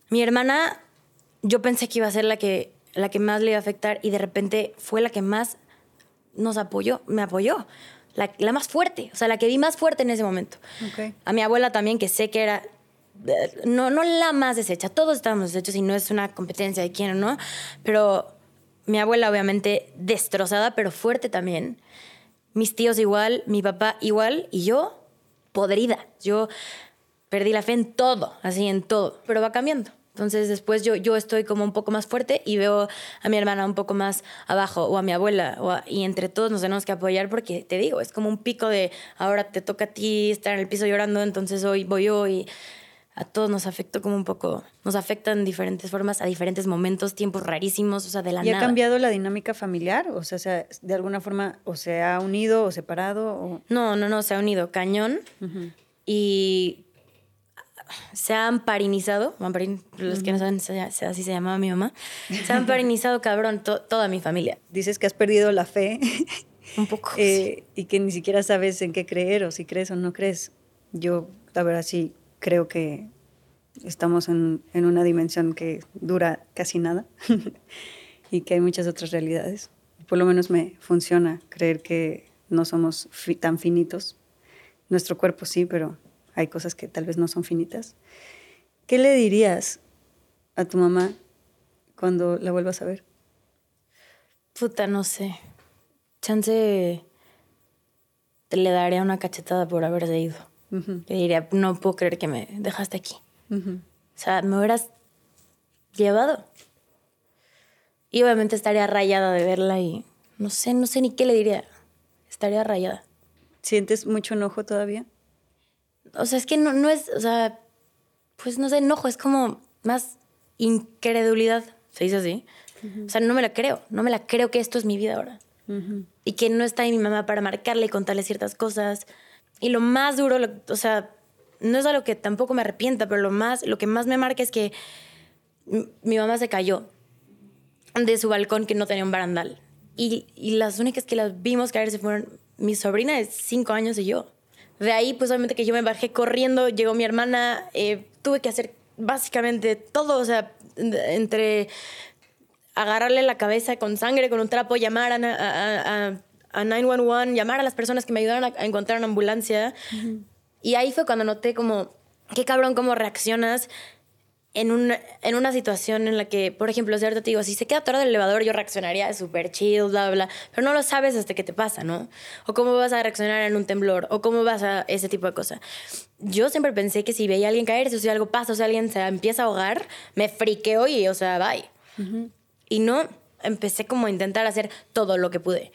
[SPEAKER 3] mi hermana, yo pensé que iba a ser la que, la que más le iba a afectar y de repente fue la que más nos apoyó, me apoyó. La, la más fuerte, o sea, la que vi más fuerte en ese momento. A mi abuela también, que sé que era no, no la más deshecha, todos estábamos deshechos y no es una competencia de quién o no, pero mi abuela obviamente destrozada, pero fuerte también. Mis tíos igual, mi papá igual y yo podrida. Yo perdí la fe en todo, así en todo, pero va cambiando. Entonces después yo, yo estoy como un poco más fuerte y veo a mi hermana un poco más abajo o a mi abuela y entre todos nos tenemos que apoyar porque te digo, es como un pico de ahora te toca a ti estar en el piso llorando, entonces hoy voy yo y a todos nos afectó como un poco, nos afectan diferentes formas, a diferentes momentos, tiempos rarísimos, o sea, de la
[SPEAKER 4] ¿Y ha cambiado la dinámica familiar? O sea, de alguna forma, o se ha unido o separado? O...
[SPEAKER 3] No, no, no, se ha unido cañón. Y se ha amparinizado, los que no saben, así se llamaba mi mamá, se ha amparinizado cabrón toda mi familia.
[SPEAKER 4] Dices que has perdido la fe.
[SPEAKER 3] Un poco.
[SPEAKER 4] Eh, y que ni siquiera sabes en qué creer o si crees o no crees. Yo, la verdad, sí creo que estamos en, en una dimensión que dura casi nada y que hay muchas otras realidades. Por lo menos me funciona creer que no somos tan finitos. Nuestro cuerpo sí, pero hay cosas que tal vez no son finitas. ¿Qué le dirías a tu mamá cuando la vuelvas a ver?
[SPEAKER 3] Puta, no sé. Chance le daría una cachetada por haberse ido. Le diría, no puedo creer que me dejaste aquí. O sea, me hubieras llevado. Y obviamente estaría rayada de verla y no sé, no sé ni qué le diría. Estaría rayada.
[SPEAKER 4] ¿Sientes mucho enojo todavía?
[SPEAKER 3] O sea, es que no, no es, o sea, pues no sé, enojo, es como más incredulidad, se dice así. O sea, no me la creo, no me la creo que esto es mi vida ahora. Y que no está ahí mi mamá para marcarle y contarle ciertas cosas. Y lo más duro, o sea, no es algo que tampoco me arrepienta, pero lo, más, lo que más me marca es que mi mamá se cayó de su balcón que no tenía un barandal. Y, y las únicas que las vimos caerse fueron mi sobrina de cinco años y yo. De ahí, pues obviamente que yo me bajé corriendo, llegó mi hermana, eh, tuve que hacer básicamente todo, o sea, entre agarrarle la cabeza con sangre, con un trapo, llamar a, a, a, 911, llamar a las personas que me ayudaron a, encontrar una ambulancia. Y ahí fue cuando noté como, qué cabrón, cómo reaccionas en, un, en una situación en la que, por ejemplo, cierto te digo, si se queda atorado el elevador, yo reaccionaría súper chill, bla, bla, pero no lo sabes hasta que te pasa, ¿no? O cómo vas a reaccionar en un temblor, o cómo vas a ese tipo de cosas. Yo siempre pensé que si veía a alguien caerse, o si algo pasa, o si alguien se empieza a ahogar, me friqueo y, o sea, bye. Y no, empecé como a intentar hacer todo lo que pude.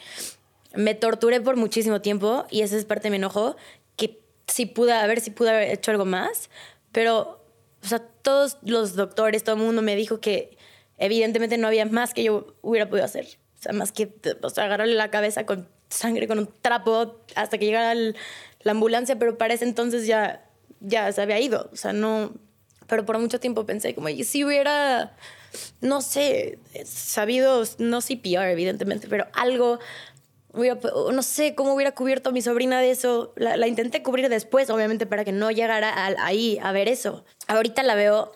[SPEAKER 3] Me torturé por muchísimo tiempo y esa es parte de mi enojo, que si pude, a ver si pude haber hecho algo más, pero o sea, todos los doctores, todo el mundo me dijo que evidentemente no había más que yo hubiera podido hacer. O sea, más que o sea, agarrarle la cabeza con sangre, con un trapo, hasta que llegara la ambulancia, pero para ese entonces ya, ya se había ido. O sea, no... Pero por mucho tiempo pensé como, y si hubiera, no sé, sabido, no CPR, evidentemente, pero algo no sé cómo hubiera cubierto a mi sobrina de eso. La, intenté cubrir después, obviamente, para que no llegara ahí a ver eso. Ahorita la veo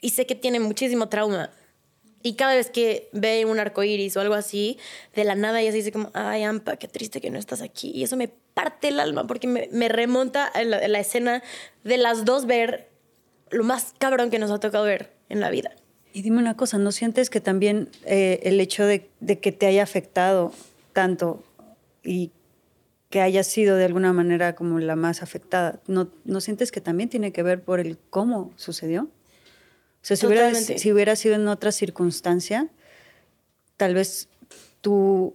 [SPEAKER 3] y sé que tiene muchísimo trauma. Y cada vez que ve un arco iris o algo así, de la nada ella se dice como, ay, Ampa, qué triste que no estás aquí. Y eso me parte el alma porque me, remonta a la, escena de las dos ver lo más cabrón que nos ha tocado ver en la vida.
[SPEAKER 4] Y dime una cosa, ¿no sientes que también eh, el hecho de, de que te haya afectado tanto y que haya sido de alguna manera como la más afectada, ¿no, ¿no sientes que también tiene que ver por el cómo sucedió? O sea, si hubiera, si hubiera, sido en otra circunstancia, tal vez tu,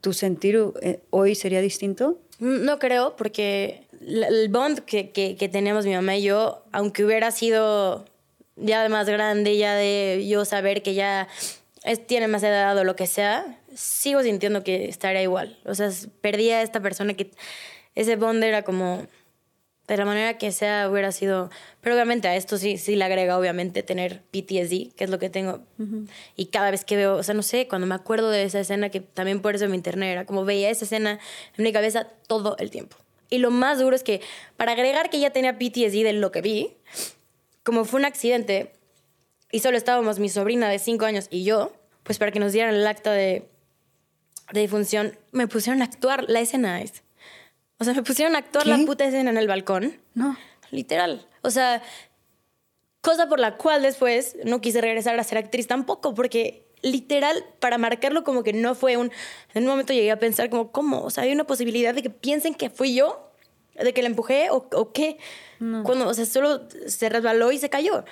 [SPEAKER 4] tu sentir eh, hoy sería distinto.
[SPEAKER 3] No creo, porque el bond que, que, que teníamos mi mamá y yo, aunque hubiera sido ya más grande, ya de yo saber que ya tiene más edad o lo que sea, sigo sintiendo que estaría igual. O sea, perdí a esta persona que ese bond era como de la manera que sea hubiera sido, pero obviamente a esto sí sí le agrega obviamente tener PTSD, que es lo que tengo. Y cada vez que veo, o sea, no sé, cuando me acuerdo de esa escena que también por eso me internet era como veía esa escena en mi cabeza todo el tiempo. Y lo más duro es que para agregar que ya tenía PTSD de lo que vi, como fue un accidente, y solo estábamos mi sobrina de 5 años y yo, pues para que nos dieran el acta de, de difunción, me pusieron a actuar la escena. O sea, me pusieron a actuar la puta escena en el balcón.
[SPEAKER 4] No.
[SPEAKER 3] Literal. O sea, cosa por la cual después no quise regresar a ser actriz tampoco, porque literal, para marcarlo como que no fue un... En un momento llegué a pensar como, ¿cómo? O sea, hay una posibilidad de que piensen que fui yo, de que la empujé o, o qué. Cuando, o sea, solo se resbaló y se cayó.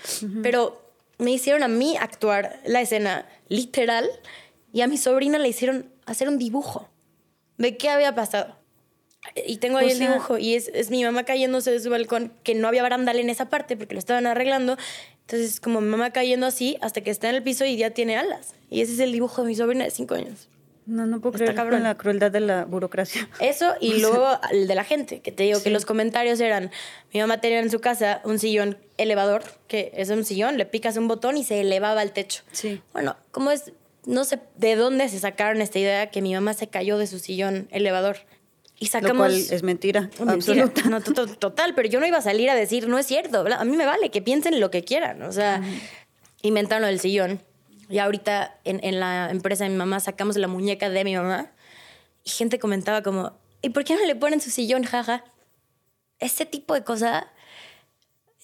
[SPEAKER 3] Pero me hicieron a mí actuar la escena literal y a mi sobrina le hicieron hacer un dibujo de qué había pasado. Y tengo ahí el dibujo y es, es, mi mamá cayéndose de su balcón, que no había barandal en esa parte porque lo estaban arreglando. Entonces, como mi mamá cayendo así hasta que está en el piso y ya tiene alas. Y ese es el dibujo de mi sobrina de cinco años.
[SPEAKER 4] No, no puedo creer con la crueldad de la burocracia.
[SPEAKER 3] Eso y luego el de la gente, que te digo que los comentarios eran, mi mamá tenía en su casa un sillón elevador, que es un sillón, le picas un botón y se elevaba al techo.
[SPEAKER 4] Sí.
[SPEAKER 3] Bueno, ¿cómo es? No sé de dónde se sacaron esta idea que mi mamá se cayó de su sillón elevador. Y sacamos... Lo
[SPEAKER 4] cual es mentira, absoluta.
[SPEAKER 3] No, total, pero yo no iba a salir a decir, no es cierto, a mí me vale, que piensen lo que quieran, o sea, inventaron el sillón. Y ahorita en, en, la empresa de mi mamá sacamos la muñeca de mi mamá y gente comentaba como, ¿y por qué no le ponen su sillón, jaja? Ese tipo de cosa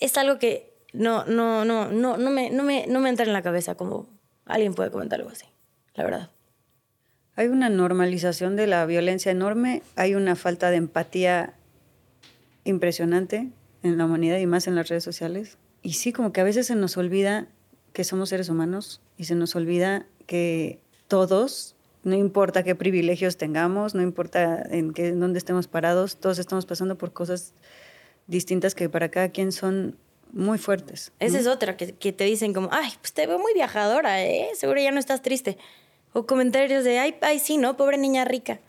[SPEAKER 3] es algo que no, no, no, no, no, me, no, me, no me entra en la cabeza como alguien puede comentar algo así, la verdad.
[SPEAKER 4] Hay una normalización de la violencia enorme, hay una falta de empatía impresionante en la humanidad y más en las redes sociales. Y sí, como que a veces se nos olvida que somos seres humanos y se nos olvida que todos, no importa qué privilegios tengamos, no importa en, qué, en dónde estemos parados, todos estamos pasando por cosas distintas que para cada quien son muy fuertes.
[SPEAKER 3] Esa es otra, que, que, te dicen como, ay, pues te veo muy viajadora, ¿eh? Seguro ya no estás triste. O comentarios de, ay, ay, sí, ¿no? Pobre niña rica.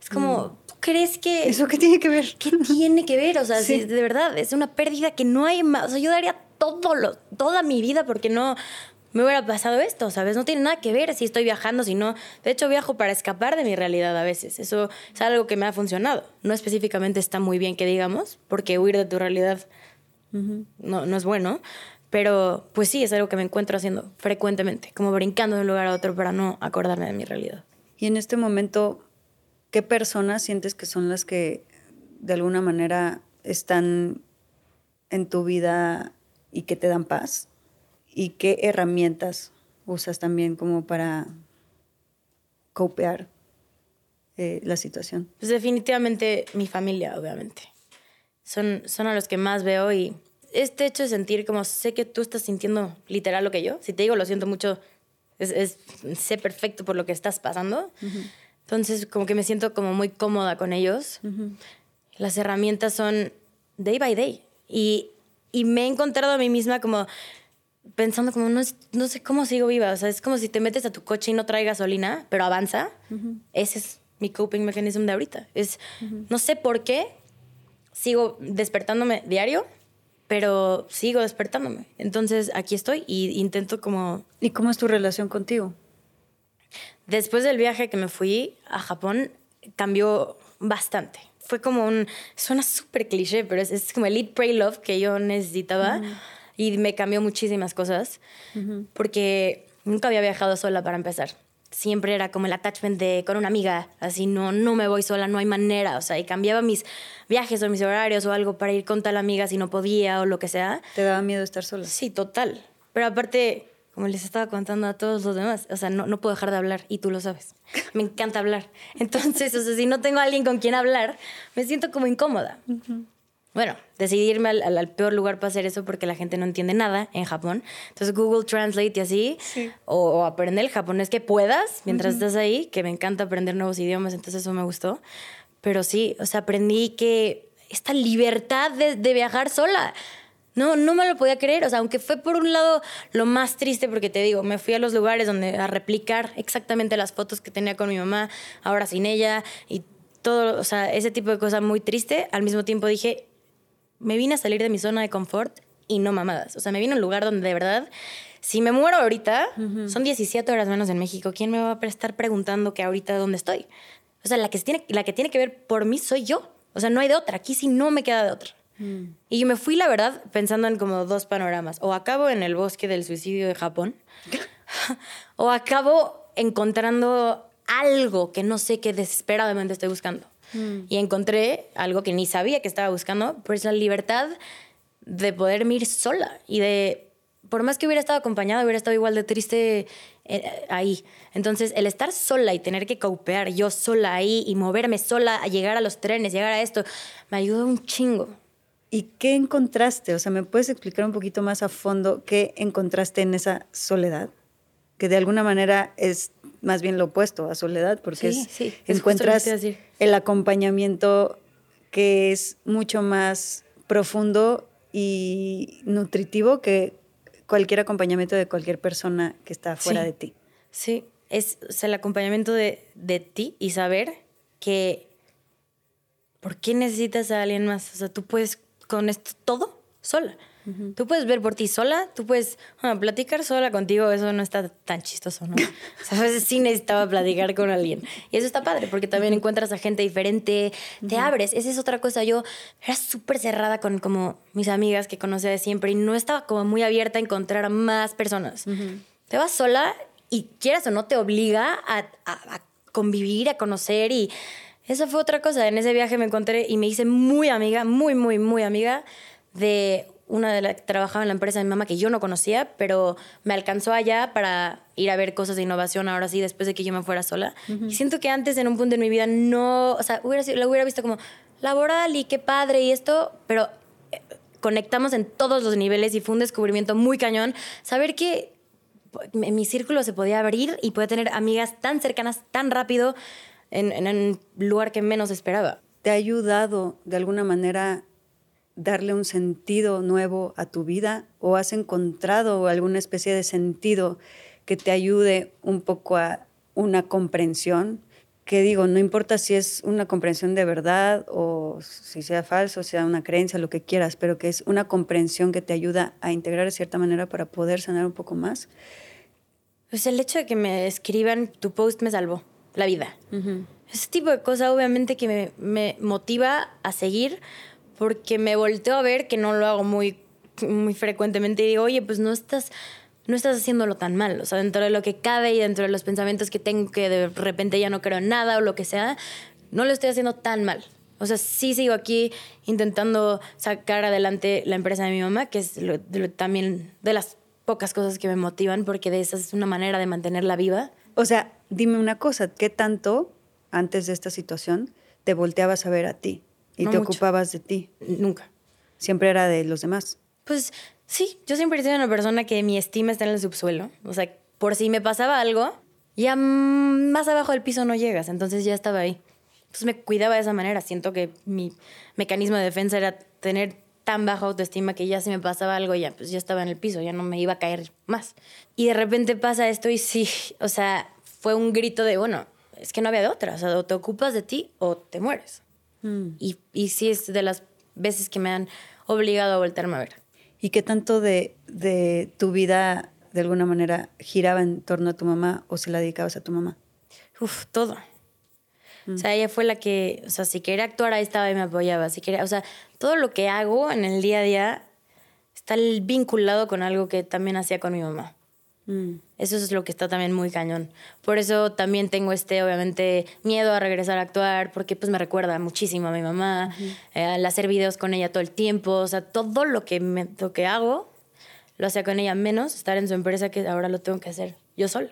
[SPEAKER 3] Es como, ¿tú crees que...
[SPEAKER 4] ¿Eso qué tiene que ver?
[SPEAKER 3] ¿Qué tiene que ver? O sea, de verdad, es una pérdida que no hay más. O sea, yo daría todo lo, toda mi vida porque no me hubiera pasado esto, ¿sabes? No tiene nada que ver si estoy viajando, si no. De hecho, viajo para escapar de mi realidad a veces. Eso es algo que me ha funcionado. No específicamente está muy bien que digamos, porque huir de tu realidad no, no es bueno. Pero pues sí, es algo que me encuentro haciendo frecuentemente, como brincando de un lugar a otro para no acordarme de mi realidad.
[SPEAKER 4] Y en este momento, ¿qué personas sientes que son las que de alguna manera están en tu vida y que te dan paz? ¿Y qué herramientas usas también como para copear eh, la situación?
[SPEAKER 3] Pues definitivamente mi familia, obviamente. Son, son a los que más veo y este hecho de sentir como sé que tú estás sintiendo literal lo que yo, si te digo lo siento mucho, es, sé perfecto por lo que estás pasando. Entonces como que me siento como muy cómoda con ellos. Las herramientas son day by day. Y, y me he encontrado a mí misma como pensando como no, no sé cómo sigo viva. O sea, es como si te metes a tu coche y no trae gasolina, pero avanza. Ese es mi coping mechanism de ahorita. Es, no sé por qué sigo despertándome diario pero sigo despertándome. Entonces aquí estoy y intento como...
[SPEAKER 4] ¿Y cómo es tu relación contigo?
[SPEAKER 3] Después del viaje que me fui a Japón, cambió bastante. Fue como un... Suena súper cliché, pero es, como el Eat, Pray, Love que yo necesitaba. Y me cambió muchísimas cosas. Porque nunca había viajado sola para empezar siempre era como el attachment de con una amiga, así no, no me voy sola, no hay manera, o sea, y cambiaba mis viajes o mis horarios o algo para ir con tal amiga si no podía o lo que sea.
[SPEAKER 4] ¿Te daba miedo estar sola?
[SPEAKER 3] Sí, total. Pero aparte, como les estaba contando a todos los demás, o sea, no, no puedo dejar de hablar y tú lo sabes. Me encanta hablar. Entonces, o sea, si no tengo a alguien con quien hablar, me siento como incómoda bueno, decidirme al, al, peor lugar para hacer eso porque la gente no entiende nada en Japón. Entonces Google Translate y así, o, aprender el japonés que puedas mientras estás ahí, que me encanta aprender nuevos idiomas, entonces eso me gustó. Pero sí, o sea, aprendí que esta libertad de, de viajar sola, no, no me lo podía creer. O sea, aunque fue por un lado lo más triste, porque te digo, me fui a los lugares donde a replicar exactamente las fotos que tenía con mi mamá, ahora sin ella, y todo, o sea, ese tipo de cosas muy triste. Al mismo tiempo dije, me vine a salir de mi zona de confort y no mamadas. O sea, me vine a un lugar donde de verdad, si me muero ahorita, son 17 horas menos en México. ¿Quién me va a estar preguntando que ahorita dónde estoy? O sea, la que, tiene, la que tiene que ver por mí soy yo. O sea, no hay de otra. Aquí sí no me queda de otra. Mm. Y yo me fui, la verdad, pensando en como dos panoramas. O acabo en el bosque del suicidio de Japón, o acabo encontrando algo que no sé qué desesperadamente estoy buscando. Mm. Y encontré algo que ni sabía que estaba buscando, pues la libertad de poder ir sola y de, por más que hubiera estado acompañada, hubiera estado igual de triste eh, ahí. Entonces, el estar sola y tener que caupear yo sola ahí y moverme sola a llegar a los trenes, llegar a esto, me ayudó un chingo.
[SPEAKER 4] ¿Y qué encontraste? O sea, ¿me puedes explicar un poquito más a fondo qué encontraste en esa soledad? Que de alguna manera es más bien lo opuesto a soledad, porque encuentras el acompañamiento que es mucho más profundo y nutritivo que cualquier acompañamiento de cualquier persona que está fuera de ti.
[SPEAKER 3] Sí, es el acompañamiento de, de ti y saber que ¿por qué necesitas a alguien más? O sea, tú puedes con esto todo sola. Tú puedes ver por ti sola, tú puedes platicar sola contigo, eso no está tan chistoso, ¿no? o sea, a veces sí necesitaba platicar con alguien. Y eso está padre, porque también encuentras a gente diferente, te abres. Esa es otra cosa. Yo era súper cerrada con como mis amigas que conocía de siempre y no estaba como muy abierta a encontrar a más personas. Te vas sola y quieras o no te obliga a, a convivir, a conocer y... Eso fue otra cosa. En ese viaje me encontré y me hice muy amiga, muy, muy, muy amiga de una de las que trabajaba en la empresa de mi mamá que yo no conocía, pero me alcanzó allá para ir a ver cosas de innovación ahora sí, después de que yo me fuera sola. Y siento que antes en un punto de mi vida no, o sea, hubiera, lo hubiera visto como laboral y qué padre y esto, pero eh, conectamos en todos los niveles y fue un descubrimiento muy cañón. Saber que mi círculo se podía abrir y podía tener amigas tan cercanas tan rápido en, en un lugar que menos esperaba.
[SPEAKER 4] ¿Te ha ayudado de alguna manera darle un sentido nuevo a tu vida o has encontrado alguna especie de sentido que te ayude un poco a una comprensión? Que digo, no importa si es una comprensión de verdad o si sea falso, sea una creencia, lo que quieras, pero que es una comprensión que te ayuda a integrar de cierta manera para poder sanar un poco más.
[SPEAKER 3] Pues el hecho de que me escriban tu post me salvó la vida. Ese tipo de cosa obviamente que me, me motiva a seguir porque me volteo a ver que no lo hago muy, muy frecuentemente y digo, oye, pues no estás, no estás haciéndolo tan mal. O sea, dentro de lo que cabe y dentro de los pensamientos que tengo que de repente ya no creo en nada o lo que sea, no lo estoy haciendo tan mal. O sea, sí sigo aquí intentando sacar adelante la empresa de mi mamá, que es también de las pocas cosas que me motivan, porque de esa es una manera de mantenerla viva.
[SPEAKER 4] O sea, dime una cosa, ¿qué tanto antes de esta situación te volteabas a ver a ti? ¿Y te ocupabas de ti?
[SPEAKER 3] Nunca.
[SPEAKER 4] ¿Siempre era de los demás?
[SPEAKER 3] Pues sí, yo siempre he sido una persona que mi estima está en el subsuelo. O sea, por si me pasaba algo, ya más abajo del piso no llegas, entonces ya estaba ahí. Entonces me cuidaba de esa manera. Siento que mi mecanismo de defensa era tener tan baja autoestima que ya si me pasaba algo, ya pues ya estaba en el piso, ya no me iba a caer más. Y de repente pasa esto y sí, o sea, fue un grito de, bueno, es que no había de otra. O sea, o te ocupas de ti o te mueres. Mm. Y, y sí es de las veces que me han obligado a voltearme a ver.
[SPEAKER 4] ¿Y qué tanto de, de tu vida, de alguna manera, giraba en torno a tu mamá o se la dedicabas a tu mamá?
[SPEAKER 3] Uf, todo. Mm. O sea, ella fue la que, o sea, si quería actuar, ahí estaba y me apoyaba. Si quería, o sea, todo lo que hago en el día a día está vinculado con algo que también hacía con mi mamá. Mm. Eso es lo que está también muy cañón. Por eso también tengo este, obviamente, miedo a regresar a actuar, porque pues me recuerda muchísimo a mi mamá, eh, al hacer videos con ella todo el tiempo, o sea, todo lo que, me, lo que hago lo hacía con ella, menos estar en su empresa que ahora lo tengo que hacer yo solo.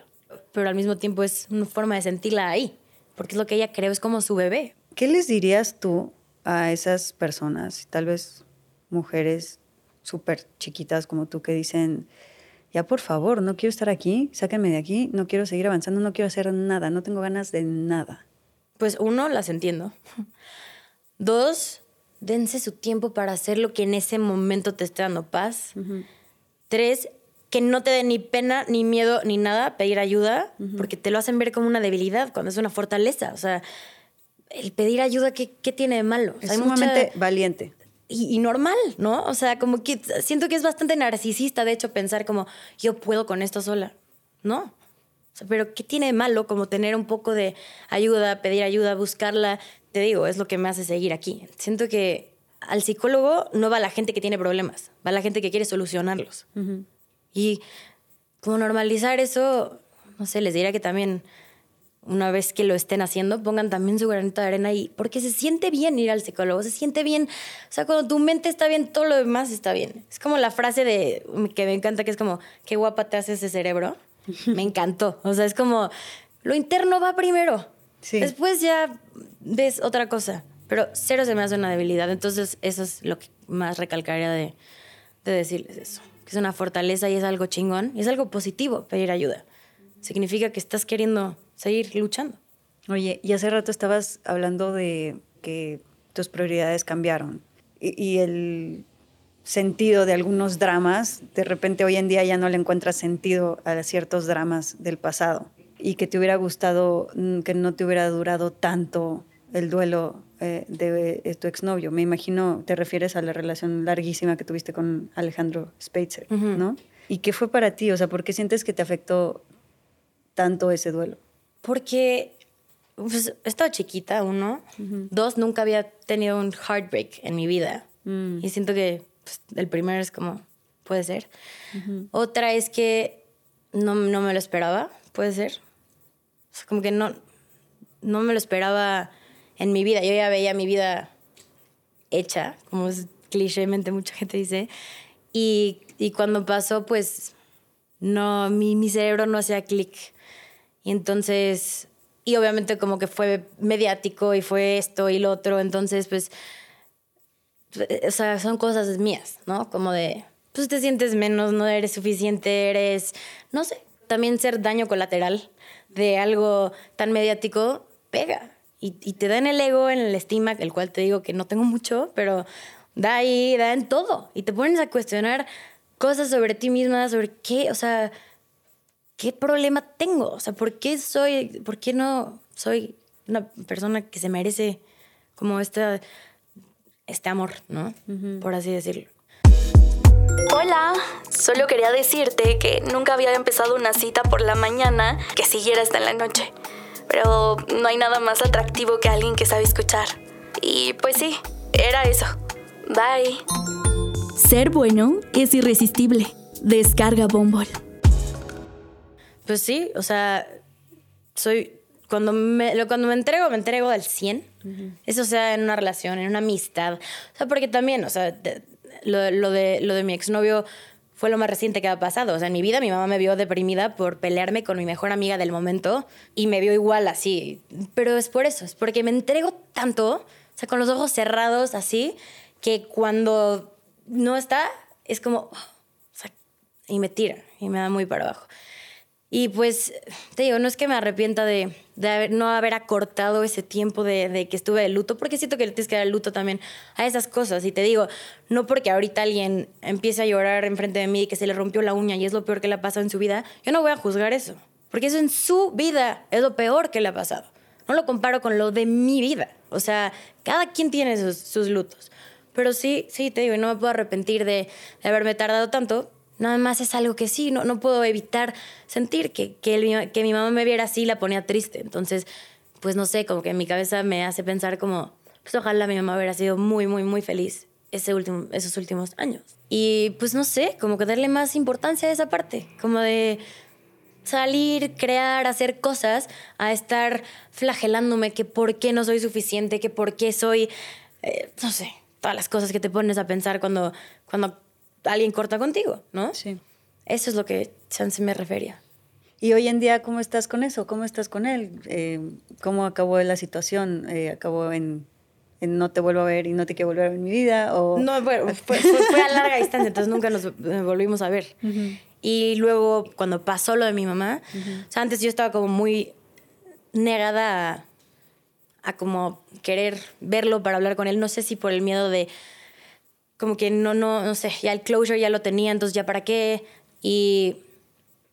[SPEAKER 3] Pero al mismo tiempo es una forma de sentirla ahí, porque es lo que ella cree, es como su bebé.
[SPEAKER 4] ¿Qué les dirías tú a esas personas, tal vez mujeres súper chiquitas como tú, que dicen ya por favor, no quiero estar aquí, sáquenme de aquí, no quiero seguir avanzando, no quiero hacer nada, no tengo ganas de nada.
[SPEAKER 3] Pues uno, las entiendo. Dos, dense su tiempo para hacer lo que en ese momento te esté dando paz. Tres, que no te dé ni pena, ni miedo, ni nada pedir ayuda, porque te lo hacen ver como una debilidad cuando es una fortaleza. O sea, el pedir ayuda, ¿qué, qué tiene de malo?
[SPEAKER 4] Es sumamente valiente
[SPEAKER 3] y, normal, ¿no? O sea, como que siento que es bastante narcisista, de hecho, pensar como yo puedo con esto sola. No. pero ¿qué tiene de malo como tener un poco de ayuda, pedir ayuda, buscarla? Te digo, es lo que me hace seguir aquí. Siento que al psicólogo no va la gente que tiene problemas, va la gente que quiere solucionarlos. Y como normalizar eso, no sé, les diría que también una vez que lo estén haciendo, pongan también su granito de arena ahí, porque se siente bien ir al psicólogo, se siente bien, o sea, cuando tu mente está bien, todo lo demás está bien. Es como la frase de que me encanta, que es como, qué guapa te hace ese cerebro. Me encantó, o sea, es como, lo interno va primero, después ya ves otra cosa, pero cero se me hace una debilidad, entonces eso es lo que más recalcaría de, de decirles eso, que es una fortaleza y es algo chingón, y es algo positivo pedir ayuda. Significa que estás queriendo seguir luchando.
[SPEAKER 4] Oye, y hace rato estabas hablando de que tus prioridades cambiaron y, el sentido de algunos dramas, de repente hoy en día ya no le encuentras sentido a ciertos dramas del pasado. y que te hubiera gustado mm, que no te hubiera durado tanto el duelo eh, de, eh, tu exnovio. Me imagino, te refieres a la relación larguísima que tuviste con Alejandro Speitzer, ¿no? ¿Y qué fue para ti? O sea, ¿por qué sientes que te afectó tanto ese duelo?
[SPEAKER 3] Porque pues, estaba chiquita, uno. Dos, nunca había tenido un heartbreak en mi vida. Mm. Y siento que pues, el primero es como, puede ser. Otra es que no, no, me lo esperaba, puede ser. O sea, como que no, no me lo esperaba en mi vida. Yo ya veía mi vida hecha, como es clichémente mucha gente dice. Y, y cuando pasó, pues no, mi, mi cerebro no hacía clic. Y entonces, y obviamente como que fue mediático y fue esto y lo otro, entonces pues, o sea, son cosas mías, ¿no? Como de, pues te sientes menos, no eres suficiente, eres, no sé, también ser daño colateral de algo tan mediático pega y, te da en el ego, en el estima, el cual te digo que no tengo mucho, pero da ahí, da en todo. Y te pones a cuestionar cosas sobre ti misma, sobre qué, o sea, qué problema tengo, o sea, por qué soy, por qué no soy una persona que se merece como este, este amor, ¿no? Por así decirlo.
[SPEAKER 1] Hola, solo quería decirte que nunca había empezado una cita por la mañana que siguiera hasta en la noche pero no hay nada más atractivo que alguien que sabe escuchar. Y pues sí, era eso. Bye.
[SPEAKER 5] Ser bueno es irresistible. Descarga Bombol.
[SPEAKER 3] Pues sí, o sea, soy cuando me, cuando me entrego, me entrego al 100. Eso sea en una relación, en una amistad. O sea, porque también, o sea, lo, lo, de, lo de mi exnovio fue lo más reciente que ha pasado. O sea, en mi vida mi mamá me vio deprimida por pelearme con mi mejor amiga del momento y me vio igual así. Pero es por eso, es porque me entrego tanto, o sea, con los ojos cerrados así, que cuando no está, es como, oh, o sea, y me tira y me da muy para abajo. Y pues, te digo, no es que me arrepienta de, no haber acortado ese tiempo de, que estuve de luto, porque siento que tienes que dar luto también a esas cosas. Y te digo, no porque ahorita alguien empiece a llorar enfrente de mí y que se le rompió la uña y es lo peor que le ha pasado en su vida, yo no voy a juzgar eso, porque eso en su vida es lo peor que le ha pasado. No lo comparo con lo de mi vida. O sea, cada quien tiene sus, lutos. Pero sí, sí, te digo, no me puedo arrepentir de haberme tardado tanto, Nada más es algo que sí, no, no puedo evitar sentir que, que, que mi mamá me viera así la ponía triste. Entonces, pues no sé, como que en mi cabeza me hace pensar como, pues ojalá mi mamá hubiera sido muy, muy, muy feliz ese último, esos últimos años. Y pues no sé, como que darle más importancia a esa parte, como de salir, crear, hacer cosas, a estar flagelándome que por qué no soy suficiente, que por qué soy, eh, no sé, todas las cosas que te pones a pensar cuando, cuando alguien corta contigo, ¿no? Sí. Eso es lo que Chance me refería.
[SPEAKER 4] Y hoy en día, ¿cómo estás con eso? ¿Cómo estás con él? Eh, ¿Cómo acabó la situación? Eh, ¿Acabó en, no te vuelvo a ver y no te quiero volver a ver en mi vida? O...
[SPEAKER 3] No, bueno, fue, fue, a larga distancia, entonces nunca nos volvimos a ver. Y luego, cuando pasó lo de mi mamá, o sea, antes yo estaba como muy negada a, a como querer verlo para hablar con él. No sé si por el miedo de como que no, no, no sé, ya el closure ya lo tenía, entonces ya para qué. Y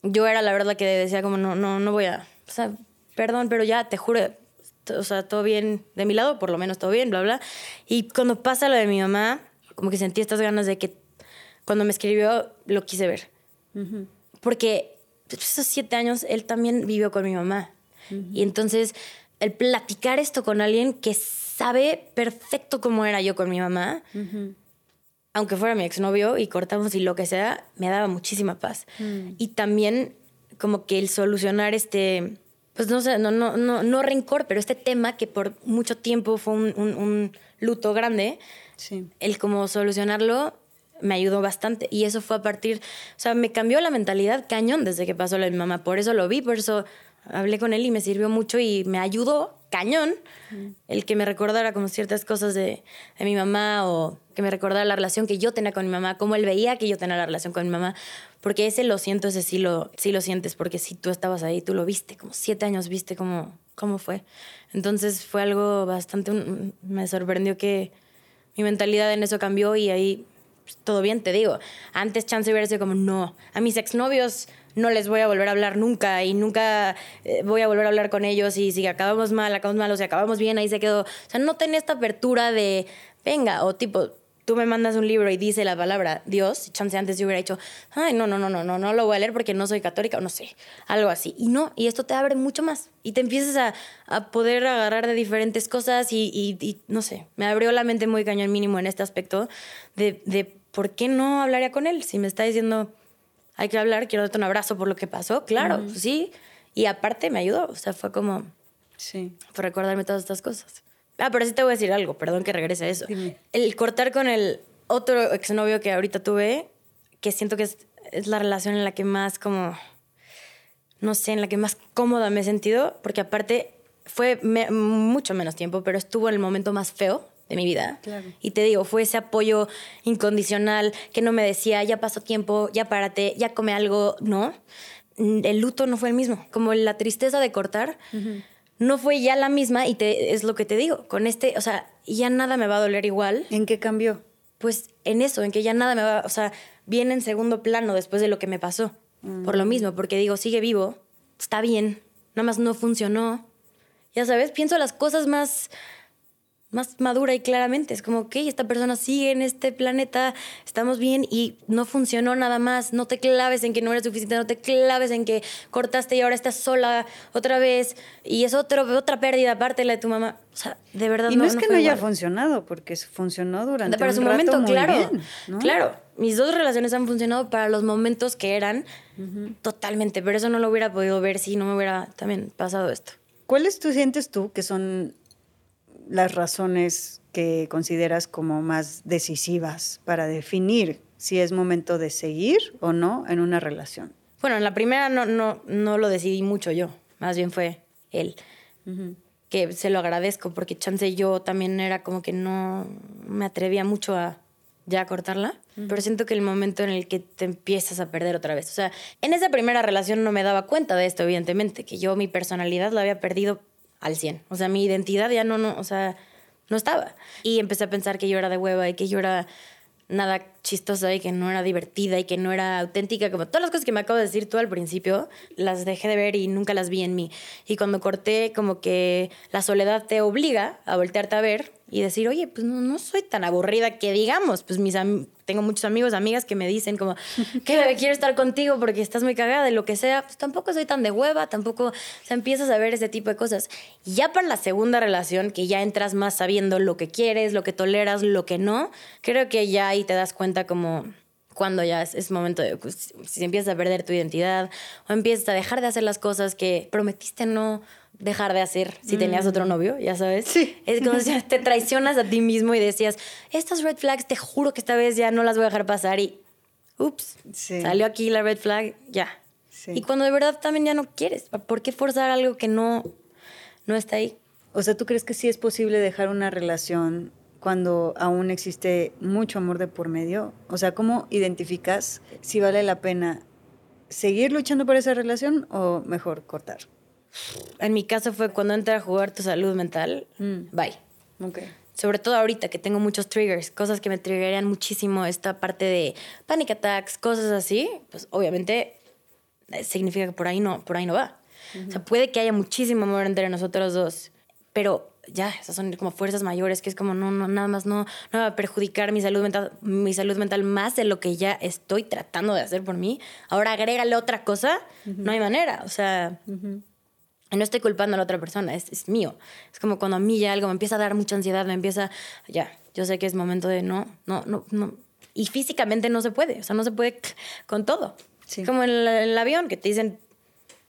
[SPEAKER 3] yo era la verdad que decía como, no, no, no voy a, o sea, perdón, pero ya te juro, o sea, todo bien de mi lado, por lo menos todo bien, bla, bla. Y cuando pasa lo de mi mamá, como que sentí estas ganas de que cuando me escribió lo quise ver. Porque esos siete años él también vivió con mi mamá. Y entonces el platicar esto con alguien que sabe perfecto cómo era yo con mi mamá, aunque fuera mi exnovio y cortamos y lo que sea, me daba muchísima paz. Mm. Y también como que el solucionar este, pues no sé, no, no, no, no rencor, pero este tema que por mucho tiempo fue un, un, luto grande, sí. el como solucionarlo me ayudó bastante. Y eso fue a partir, o sea, me cambió la mentalidad cañón desde que pasó lo de mi mamá. Por eso lo vi, por eso hablé con él y me sirvió mucho y me ayudó cañón el que me recordara como ciertas cosas de, mi mamá o que me recordara la relación que yo tenía con mi mamá, cómo él veía que yo tenía la relación con mi mamá, porque ese lo siento, ese sí lo, sí lo sientes, porque si tú estabas ahí, tú lo viste, como siete años viste cómo, cómo fue. Entonces fue algo bastante, me sorprendió que mi mentalidad en eso cambió y ahí pues, todo bien, te digo. Antes chance hubiera sido como, no, a mis exnovios no les voy a volver a hablar nunca y nunca eh, voy a volver a hablar con ellos y si acabamos mal, acabamos mal o si acabamos bien, ahí se quedó. O sea, no tenía esta apertura de, venga, o tipo, tú me mandas un libro y dice la palabra Dios, chance antes yo hubiera dicho, ay, no, no, no, no, no, no lo voy a leer porque no soy católica o no sé, algo así. Y no, y esto te abre mucho más y te empiezas a, a poder agarrar de diferentes cosas y, y, no sé, me abrió la mente muy cañón mínimo en este aspecto de, de por qué no hablaría con él si me está diciendo, hay que hablar, quiero darte un abrazo por lo que pasó, claro, sí. Y aparte me ayudó, o sea, fue como, sí, fue recordarme todas estas cosas. Ah, pero sí te voy a decir algo, perdón que regrese a eso. El cortar con el otro exnovio que ahorita tuve, que siento que es, es, la relación en la que más como, no sé, en la que más cómoda me he sentido, porque aparte fue mucho menos tiempo, pero estuvo en el momento más feo de mi vida. Y te digo, fue ese apoyo incondicional que no me decía, ya pasó tiempo, ya párate, ya come algo, no. El luto no fue el mismo. Como la tristeza de cortar, no fue ya la misma y te, es lo que te digo, con este, o sea, ya nada me va a doler igual.
[SPEAKER 4] ¿En qué cambió?
[SPEAKER 3] Pues en eso, en que ya nada me va, o sea, viene en segundo plano después de lo que me pasó. Por lo mismo, porque digo, sigue vivo, está bien, nada más no funcionó. Ya sabes, pienso las cosas más más madura y claramente. Es como, ok, esta persona sigue en este planeta, estamos bien y no funcionó nada más. No te claves en que no eres suficiente, no te claves en que cortaste y ahora estás sola otra vez y es otro, otra pérdida aparte de la de tu mamá. O sea, de verdad
[SPEAKER 4] y no. es que no, haya funcionado, porque funcionó durante
[SPEAKER 3] para su momento, claro. Claro, mis dos relaciones han funcionado para los momentos que eran totalmente, pero eso no lo hubiera podido ver si no me hubiera también pasado esto.
[SPEAKER 4] ¿Cuáles tú sientes tú que son las razones que consideras como más decisivas para definir si es momento de seguir o no en una relación?
[SPEAKER 3] Bueno, en la primera no, no, no lo decidí mucho yo, más bien fue él. Que se lo agradezco porque chance yo también era como que no me atrevía mucho a ya cortarla, pero siento que el momento en el que te empiezas a perder otra vez, o sea, en esa primera relación no me daba cuenta de esto, evidentemente, que yo mi personalidad la había perdido al 100. O sea, mi identidad ya no, no, o sea, no estaba. Y empecé a pensar que yo era de hueva y que yo era nada chistosa y que no era divertida y que no era auténtica, como todas las cosas que me acabo de decir tú al principio, las dejé de ver y nunca las vi en mí. Y cuando corté, como que la soledad te obliga a voltearte a ver y decir, oye, pues no, no soy tan aburrida que digamos, pues mis tengo muchos amigos, amigas que me dicen como, que quiero estar contigo porque estás muy cagada de lo que sea, pues tampoco soy tan de hueva, tampoco, o sea, empiezas a ver ese tipo de cosas. Y ya para la segunda relación, que ya entras más sabiendo lo que quieres, lo que toleras, lo que no, creo que ya ahí te das cuenta como cuando ya es, momento de, pues, si empiezas a perder tu identidad o empiezas a dejar de hacer las cosas que prometiste no dejar de hacer si tenías otro mm. novio, ya sabes. Sí. Es como si te traicionas a ti mismo y decías, estas red flags, te juro que esta vez ya no las voy a dejar pasar y, ups, salió aquí la red flag, ya. Y cuando de verdad también ya no quieres, ¿por qué forzar algo que no, no está ahí?
[SPEAKER 4] O sea, ¿tú crees que sí es posible dejar una relación cuando aún existe mucho amor de por medio? O sea, ¿cómo identificas si vale la pena seguir luchando por esa relación o mejor cortar?
[SPEAKER 3] En mi caso fue cuando entra a jugar tu salud mental, mm. bye. Okay. Sobre todo ahorita que tengo muchos triggers, cosas que me triggerían muchísimo, esta parte de panic attacks, cosas así, pues obviamente eh, significa que por ahí no, por ahí no va. O sea, puede que haya muchísimo amor entre nosotros dos, pero ya, esas son como fuerzas mayores, que es como, no, no, nada más no, no va a perjudicar mi salud mental, mi salud mental más de lo que ya estoy tratando de hacer por mí. Ahora agrégale otra cosa, no hay manera. O sea, no estoy culpando a la otra persona, es, es, mío. Es como cuando a mí ya algo me empieza a dar mucha ansiedad, me empieza, ya, yo sé que es momento de no, no, no, no. Y físicamente no se puede, o sea, no se puede con todo. Sí. Como en el, avión, que te dicen,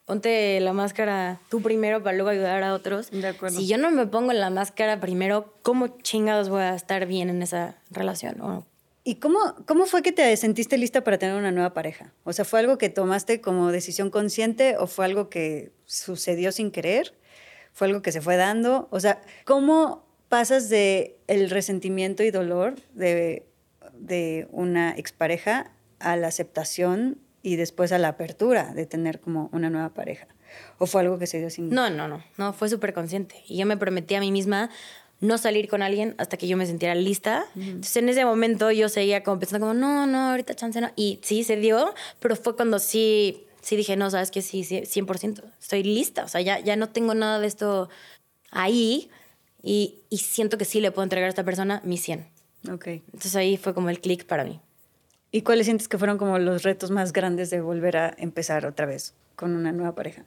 [SPEAKER 3] ponte la máscara tú primero para luego ayudar a otros. De acuerdo. Si yo no me pongo la máscara primero, ¿cómo chingados voy a estar bien en esa relación? O
[SPEAKER 4] ¿Y cómo, cómo fue que te sentiste lista para tener una nueva pareja? O sea, ¿fue algo que tomaste como decisión consciente o fue algo que sucedió sin querer? ¿Fue algo que se fue dando? O sea, ¿cómo pasas de el resentimiento y dolor de, de una expareja a la aceptación y después a la apertura de tener como una nueva pareja? ¿O fue algo que se dio sin...?
[SPEAKER 3] No, no, no, no, fue súper consciente. Y yo me prometí a mí misma no salir con alguien hasta que yo me sintiera lista. Entonces en ese momento yo seguía como pensando como, no, no, ahorita chance no. Y sí, se dio, pero fue cuando sí, sí dije, no, sabes que sí, sí, 100%, estoy lista. O sea, ya, ya no tengo nada de esto ahí y, y siento que sí le puedo entregar a esta persona mi 100.
[SPEAKER 4] Ok.
[SPEAKER 3] Entonces ahí fue como el click para mí.
[SPEAKER 4] ¿Y cuáles sientes que fueron como los retos más grandes de volver a empezar otra vez con una nueva pareja?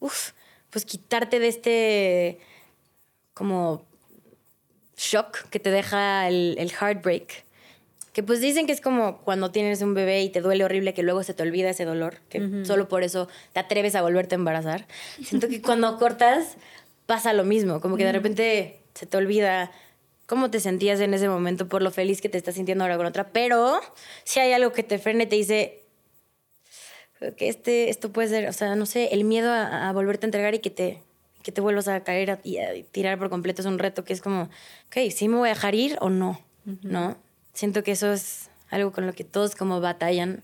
[SPEAKER 3] Uf, pues quitarte de este como shock que te deja el, el heartbreak. Que pues dicen que es como cuando tienes un bebé y te duele horrible que luego se te olvida ese dolor, que solo por eso te atreves a volverte a embarazar. Siento que cuando cortas pasa lo mismo, como que de repente se te olvida cómo te sentías en ese momento por lo feliz que te estás sintiendo ahora con otra, pero si hay algo que te frene y te dice que este, esto puede ser, o sea, no sé, el miedo a, a volverte a entregar y que te, que te vuelvas a caer a- y a tirar por completo es un reto que es como, ok, ¿sí me voy a dejar ir o no? ¿No? Siento que eso es algo con lo que todos como batallan.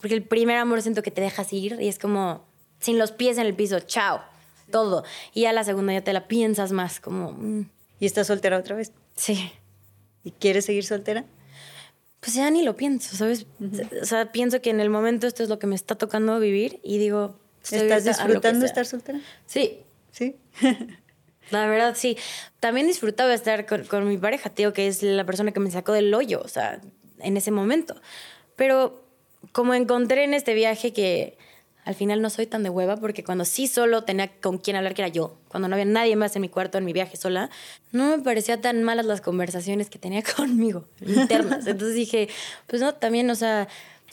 [SPEAKER 3] Porque el primer amor siento que te dejas ir y es como sin los pies en el piso, chao, todo. Y ya la segunda ya te la piensas más, como, mm,
[SPEAKER 4] ¿Y estás soltera otra vez?
[SPEAKER 3] sí.
[SPEAKER 4] ¿Y quieres seguir soltera?
[SPEAKER 3] Pues ya ni lo pienso, ¿sabes? O sea, pienso que en el momento esto es lo que me está tocando vivir y digo,
[SPEAKER 4] ¿Estás disfrutando estar soltera?
[SPEAKER 3] Sí,
[SPEAKER 4] Sí.
[SPEAKER 3] La verdad, sí. También disfrutaba estar con, con mi pareja, tío, que es la persona que me sacó del hoyo, o sea, en ese momento. Pero como encontré en este viaje que al final no soy tan de hueva, porque cuando sí solo tenía con quién hablar, que era yo, cuando no había nadie más en mi cuarto, en mi viaje sola, no me parecía tan malas las conversaciones que tenía conmigo, internas. Entonces dije, pues no, también, o sea,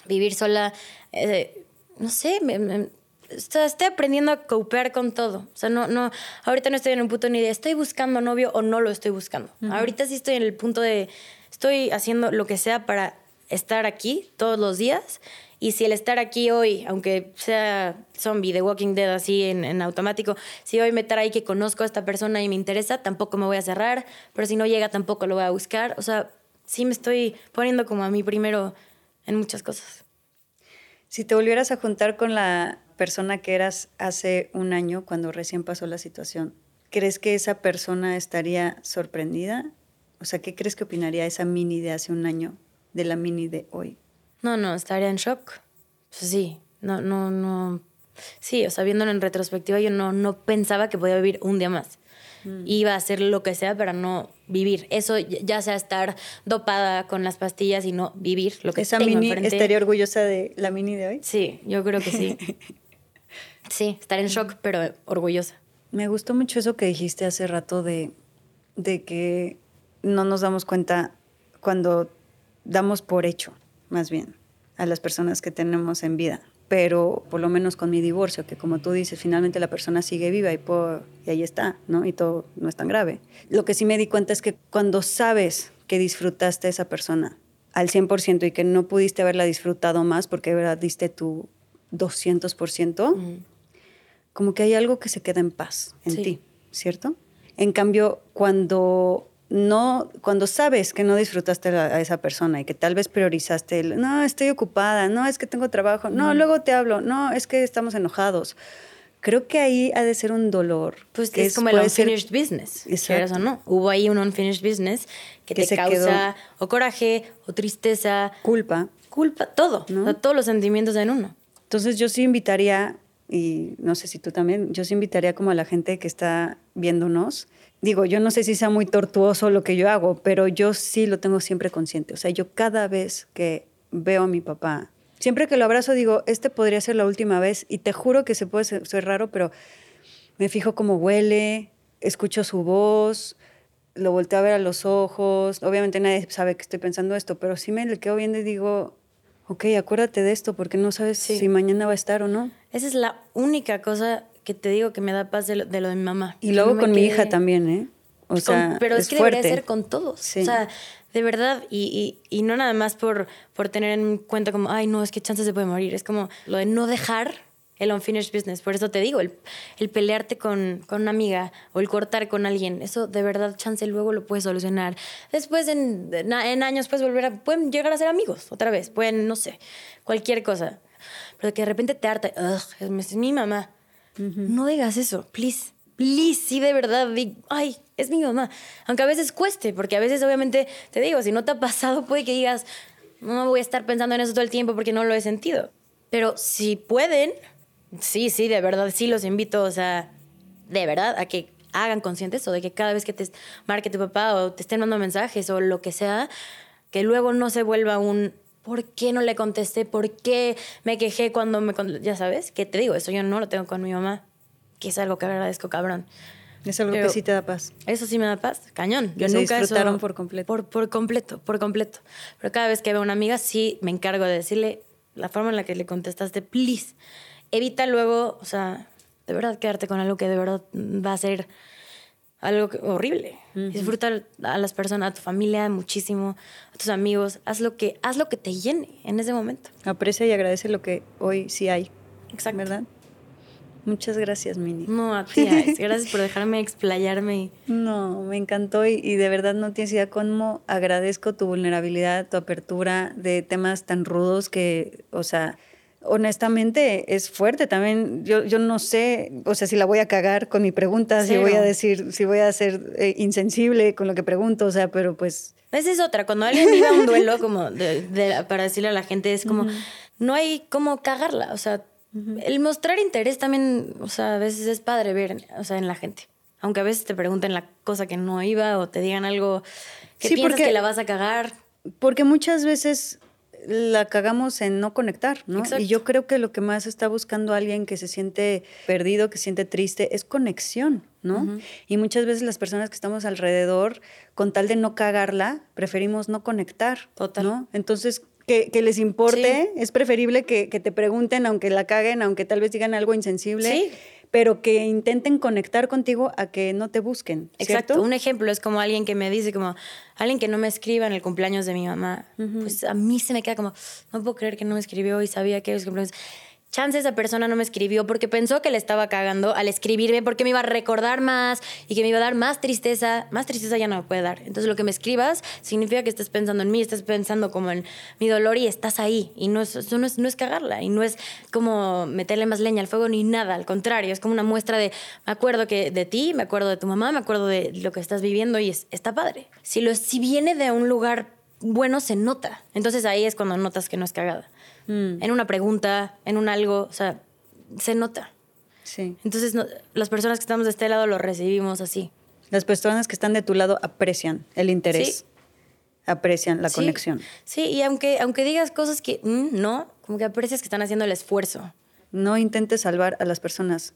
[SPEAKER 3] vivir sola, eh, no sé, me- me- o sea, estoy aprendiendo a copear con todo. O sea, no, no, ahorita no estoy en un punto ni de estoy buscando novio o no lo estoy buscando. Ahorita sí estoy en el punto de estoy haciendo lo que sea para estar aquí todos los días. Y si el estar aquí hoy, aunque sea zombie, The Walking Dead, así en, en automático, si hoy me trae que conozco a esta persona y me interesa, tampoco me voy a cerrar. Pero si no llega, tampoco lo voy a buscar. O sea, sí me estoy poniendo como a mí primero en muchas cosas.
[SPEAKER 4] Si te volvieras a juntar con la persona que eras hace un año cuando recién pasó la situación, ¿crees que esa persona estaría sorprendida? O sea, ¿qué crees que opinaría esa mini de hace un año de la mini de hoy?
[SPEAKER 3] No, no, estaría en shock. Pues sí, no, no, no. Sí, o sea, viéndolo en retrospectiva, yo no, no pensaba que podía vivir un día más. Iba a hacer lo que sea para no vivir. Eso ya ya sea estar dopada con las pastillas y no vivir lo que
[SPEAKER 4] ¿Esa
[SPEAKER 3] tengo
[SPEAKER 4] mini
[SPEAKER 3] enfrente.
[SPEAKER 4] estaría orgullosa de la mini de hoy?
[SPEAKER 3] Sí, yo creo que sí. sí, estar en shock, pero orgullosa.
[SPEAKER 4] Me gustó mucho eso que dijiste hace rato de, de que no nos damos cuenta cuando damos por hecho, más bien, a las personas que tenemos en vida. Pero por lo menos con mi divorcio, que como tú dices, finalmente la persona sigue viva y, puedo- y ahí está, ¿no? Y todo no es tan grave. Lo que sí me di cuenta es que cuando sabes que disfrutaste a esa persona al 100% y que no pudiste haberla disfrutado más porque de verdad diste tu 200%, como que hay algo que se queda en paz en
[SPEAKER 3] Sí.
[SPEAKER 4] ti, ¿cierto? En cambio, cuando no, cuando sabes que no disfrutaste a esa persona y que tal vez priorizaste el, no, estoy ocupada, no, es que tengo trabajo, no, luego te hablo, no, es que estamos enojados. Creo que ahí ha de ser un dolor.
[SPEAKER 3] Pues
[SPEAKER 4] que
[SPEAKER 3] es, como el
[SPEAKER 4] puede ser-
[SPEAKER 3] unfinished business. Quieras o no. Hubo ahí un unfinished business que,
[SPEAKER 4] Que
[SPEAKER 3] te
[SPEAKER 4] se
[SPEAKER 3] causa o coraje, o tristeza,
[SPEAKER 4] culpa.
[SPEAKER 3] culpa, todo.
[SPEAKER 4] ¿No?
[SPEAKER 3] O sea, todos los sentimientos en uno.
[SPEAKER 4] Entonces yo sí invitaría, y no sé si tú también, yo sí invitaría como a la gente que está viéndonos. Digo, yo no sé si sea muy tortuoso lo que yo hago, pero yo sí lo tengo siempre consciente. O sea, yo cada vez que veo a mi papá, siempre que lo abrazo digo, este podría ser la última vez y te juro que se puede ser, raro, pero me fijo cómo huele, escucho su voz, lo volteo a ver a los ojos. Obviamente nadie sabe que estoy pensando esto, pero sí me le quedo viendo y digo, ok, acuérdate de esto porque no sabes
[SPEAKER 3] Sí.
[SPEAKER 4] si mañana va a estar o no.
[SPEAKER 3] Esa es la única cosa que te digo que me da paz de lo de, lo de mi mamá.
[SPEAKER 4] Y luego
[SPEAKER 3] no
[SPEAKER 4] con mi hija también, ¿eh? O
[SPEAKER 3] con-
[SPEAKER 4] sea,
[SPEAKER 3] pero es,
[SPEAKER 4] es
[SPEAKER 3] que
[SPEAKER 4] fuerte.
[SPEAKER 3] debería ser con todos.
[SPEAKER 4] Sí.
[SPEAKER 3] O sea, de verdad. Y, y, y no nada más por, por tener en cuenta como, ay, no, es que chance se puede morir. Es como lo de no dejar el unfinished business. Por eso te digo, el, el pelearte con, con una amiga o el cortar con alguien, eso de verdad, chance luego lo puedes solucionar. Después, en, en años, puedes volver a. Pueden llegar a ser amigos otra vez. Pueden, no sé, cualquier cosa. Pero que de repente te harta, es mi mamá. No digas eso, please. please, sí, de verdad, ay, es mi mamá. Aunque a veces cueste, porque a veces obviamente, te digo, si no te ha pasado, puede que digas, no voy a estar pensando en eso todo el tiempo porque no lo he sentido. Pero si pueden, sí, sí, de verdad, sí los invito, o sea, de verdad, a que hagan conscientes o de que cada vez que te marque tu papá o te estén mandando mensajes o lo que sea, que luego no se vuelva un ¿por qué no le contesté? ¿Por qué me quejé cuando me... Ya sabes, que te digo, eso yo no lo tengo con mi mamá, que es algo que agradezco, cabrón.
[SPEAKER 4] Es algo que sí te da paz.
[SPEAKER 3] Eso sí me da paz, cañón.
[SPEAKER 4] Yo se nunca disfrutaron por completo.
[SPEAKER 3] Por, por completo, por completo. Pero cada vez que veo a una amiga, sí me encargo de decirle la forma en la que le contestaste, please. Evita luego, o sea, de verdad quedarte con algo que de verdad va a ser algo horrible. Disfruta a las personas, a tu familia muchísimo, a tus amigos. Haz lo que, haz lo que te llene en ese momento.
[SPEAKER 4] Aprecia y agradece lo que hoy sí hay. Exacto. ¿Verdad? Muchas gracias, Mini.
[SPEAKER 3] No, a ti, gracias por dejarme explayarme.
[SPEAKER 4] No, me encantó y, y, de verdad no tienes idea cómo agradezco tu vulnerabilidad, tu apertura de temas tan rudos que, o sea, honestamente es fuerte también. Yo, yo no sé, o sea, si la voy a cagar con mi pregunta, si voy a decir, si voy a ser eh, insensible con lo que pregunto, o sea, pero pues...
[SPEAKER 3] Esa es otra, cuando alguien vive un duelo como de, para decirle a la gente, es como, no hay cómo cagarla, o sea, el mostrar interés también, o sea, a veces es padre ver, o sea, en la gente. Aunque a veces te pregunten la cosa que no iba o te digan algo que piensas porque, que la vas a cagar.
[SPEAKER 4] Porque muchas veces la cagamos en no conectar, ¿no? Y yo creo que lo que más está buscando alguien que se siente perdido, que se siente triste, es conexión, ¿no? Y muchas veces las personas que estamos alrededor, con tal de no cagarla, preferimos no conectar, Total. ¿no? Entonces, que, les importe, es preferible que, que, te pregunten, aunque la caguen, aunque tal vez digan algo insensible. Sí pero que intenten conectar contigo a que no te busquen.
[SPEAKER 3] Exacto. Un ejemplo es como alguien que me dice, como alguien que no me escriba en el cumpleaños de mi mamá. Pues a mí se me queda como, no puedo creer que no me escribió y sabía que los cumpleaños chance esa persona no me escribió porque pensó que le estaba cagando al escribirme porque me iba a recordar más y que me iba a dar más tristeza. Más tristeza ya no me puede dar. Entonces lo que me escribas significa que estás pensando en mí, estás pensando como en mi dolor y estás ahí. Y no es, eso no es, no es cagarla y no es como meterle más leña al fuego ni nada. Al contrario, es como una muestra de, me acuerdo que de ti, me acuerdo de tu mamá, me acuerdo de lo que estás viviendo y es, está padre. Si, lo, si viene de un lugar bueno, se nota. Entonces ahí es cuando notas que no es cagada. Mm. en una pregunta, en un algo, o sea, se nota. Sí. Entonces, las personas que estamos de este lado lo recibimos así.
[SPEAKER 4] Las personas que están de tu lado aprecian el interés, aprecian la conexión.
[SPEAKER 3] Sí, y aunque, aunque digas cosas que mm, no, como que aprecias que están haciendo el esfuerzo.
[SPEAKER 4] No intentes salvar a las personas,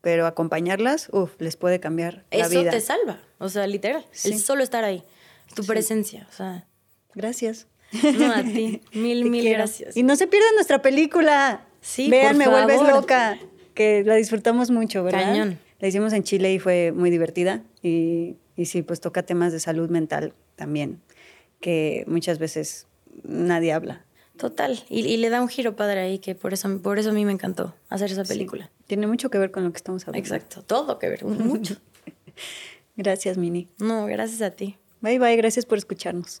[SPEAKER 4] pero acompañarlas, uff, les puede cambiar la vida.
[SPEAKER 3] Eso te salva, o sea, literal. El solo estar ahí, tu presencia, o sea.
[SPEAKER 4] Gracias.
[SPEAKER 3] No, a ti. Mil, mil gracias.
[SPEAKER 4] Y no se pierdan nuestra película. Sí, Vean, Me Vuelves Loca, que la disfrutamos mucho, ¿verdad? Cañón. La hicimos en Chile y fue muy divertida. Y, y sí, pues toca temas de salud mental también, que muchas veces nadie habla.
[SPEAKER 3] Total, y, le da un giro padre ahí, que por eso, por eso a mí me encantó hacer esa película.
[SPEAKER 4] Tiene mucho que ver con lo que estamos hablando.
[SPEAKER 3] Exacto, todo que ver, mucho.
[SPEAKER 4] gracias, Mini.
[SPEAKER 3] No, gracias a ti.
[SPEAKER 4] Bye, bye, gracias por escucharnos.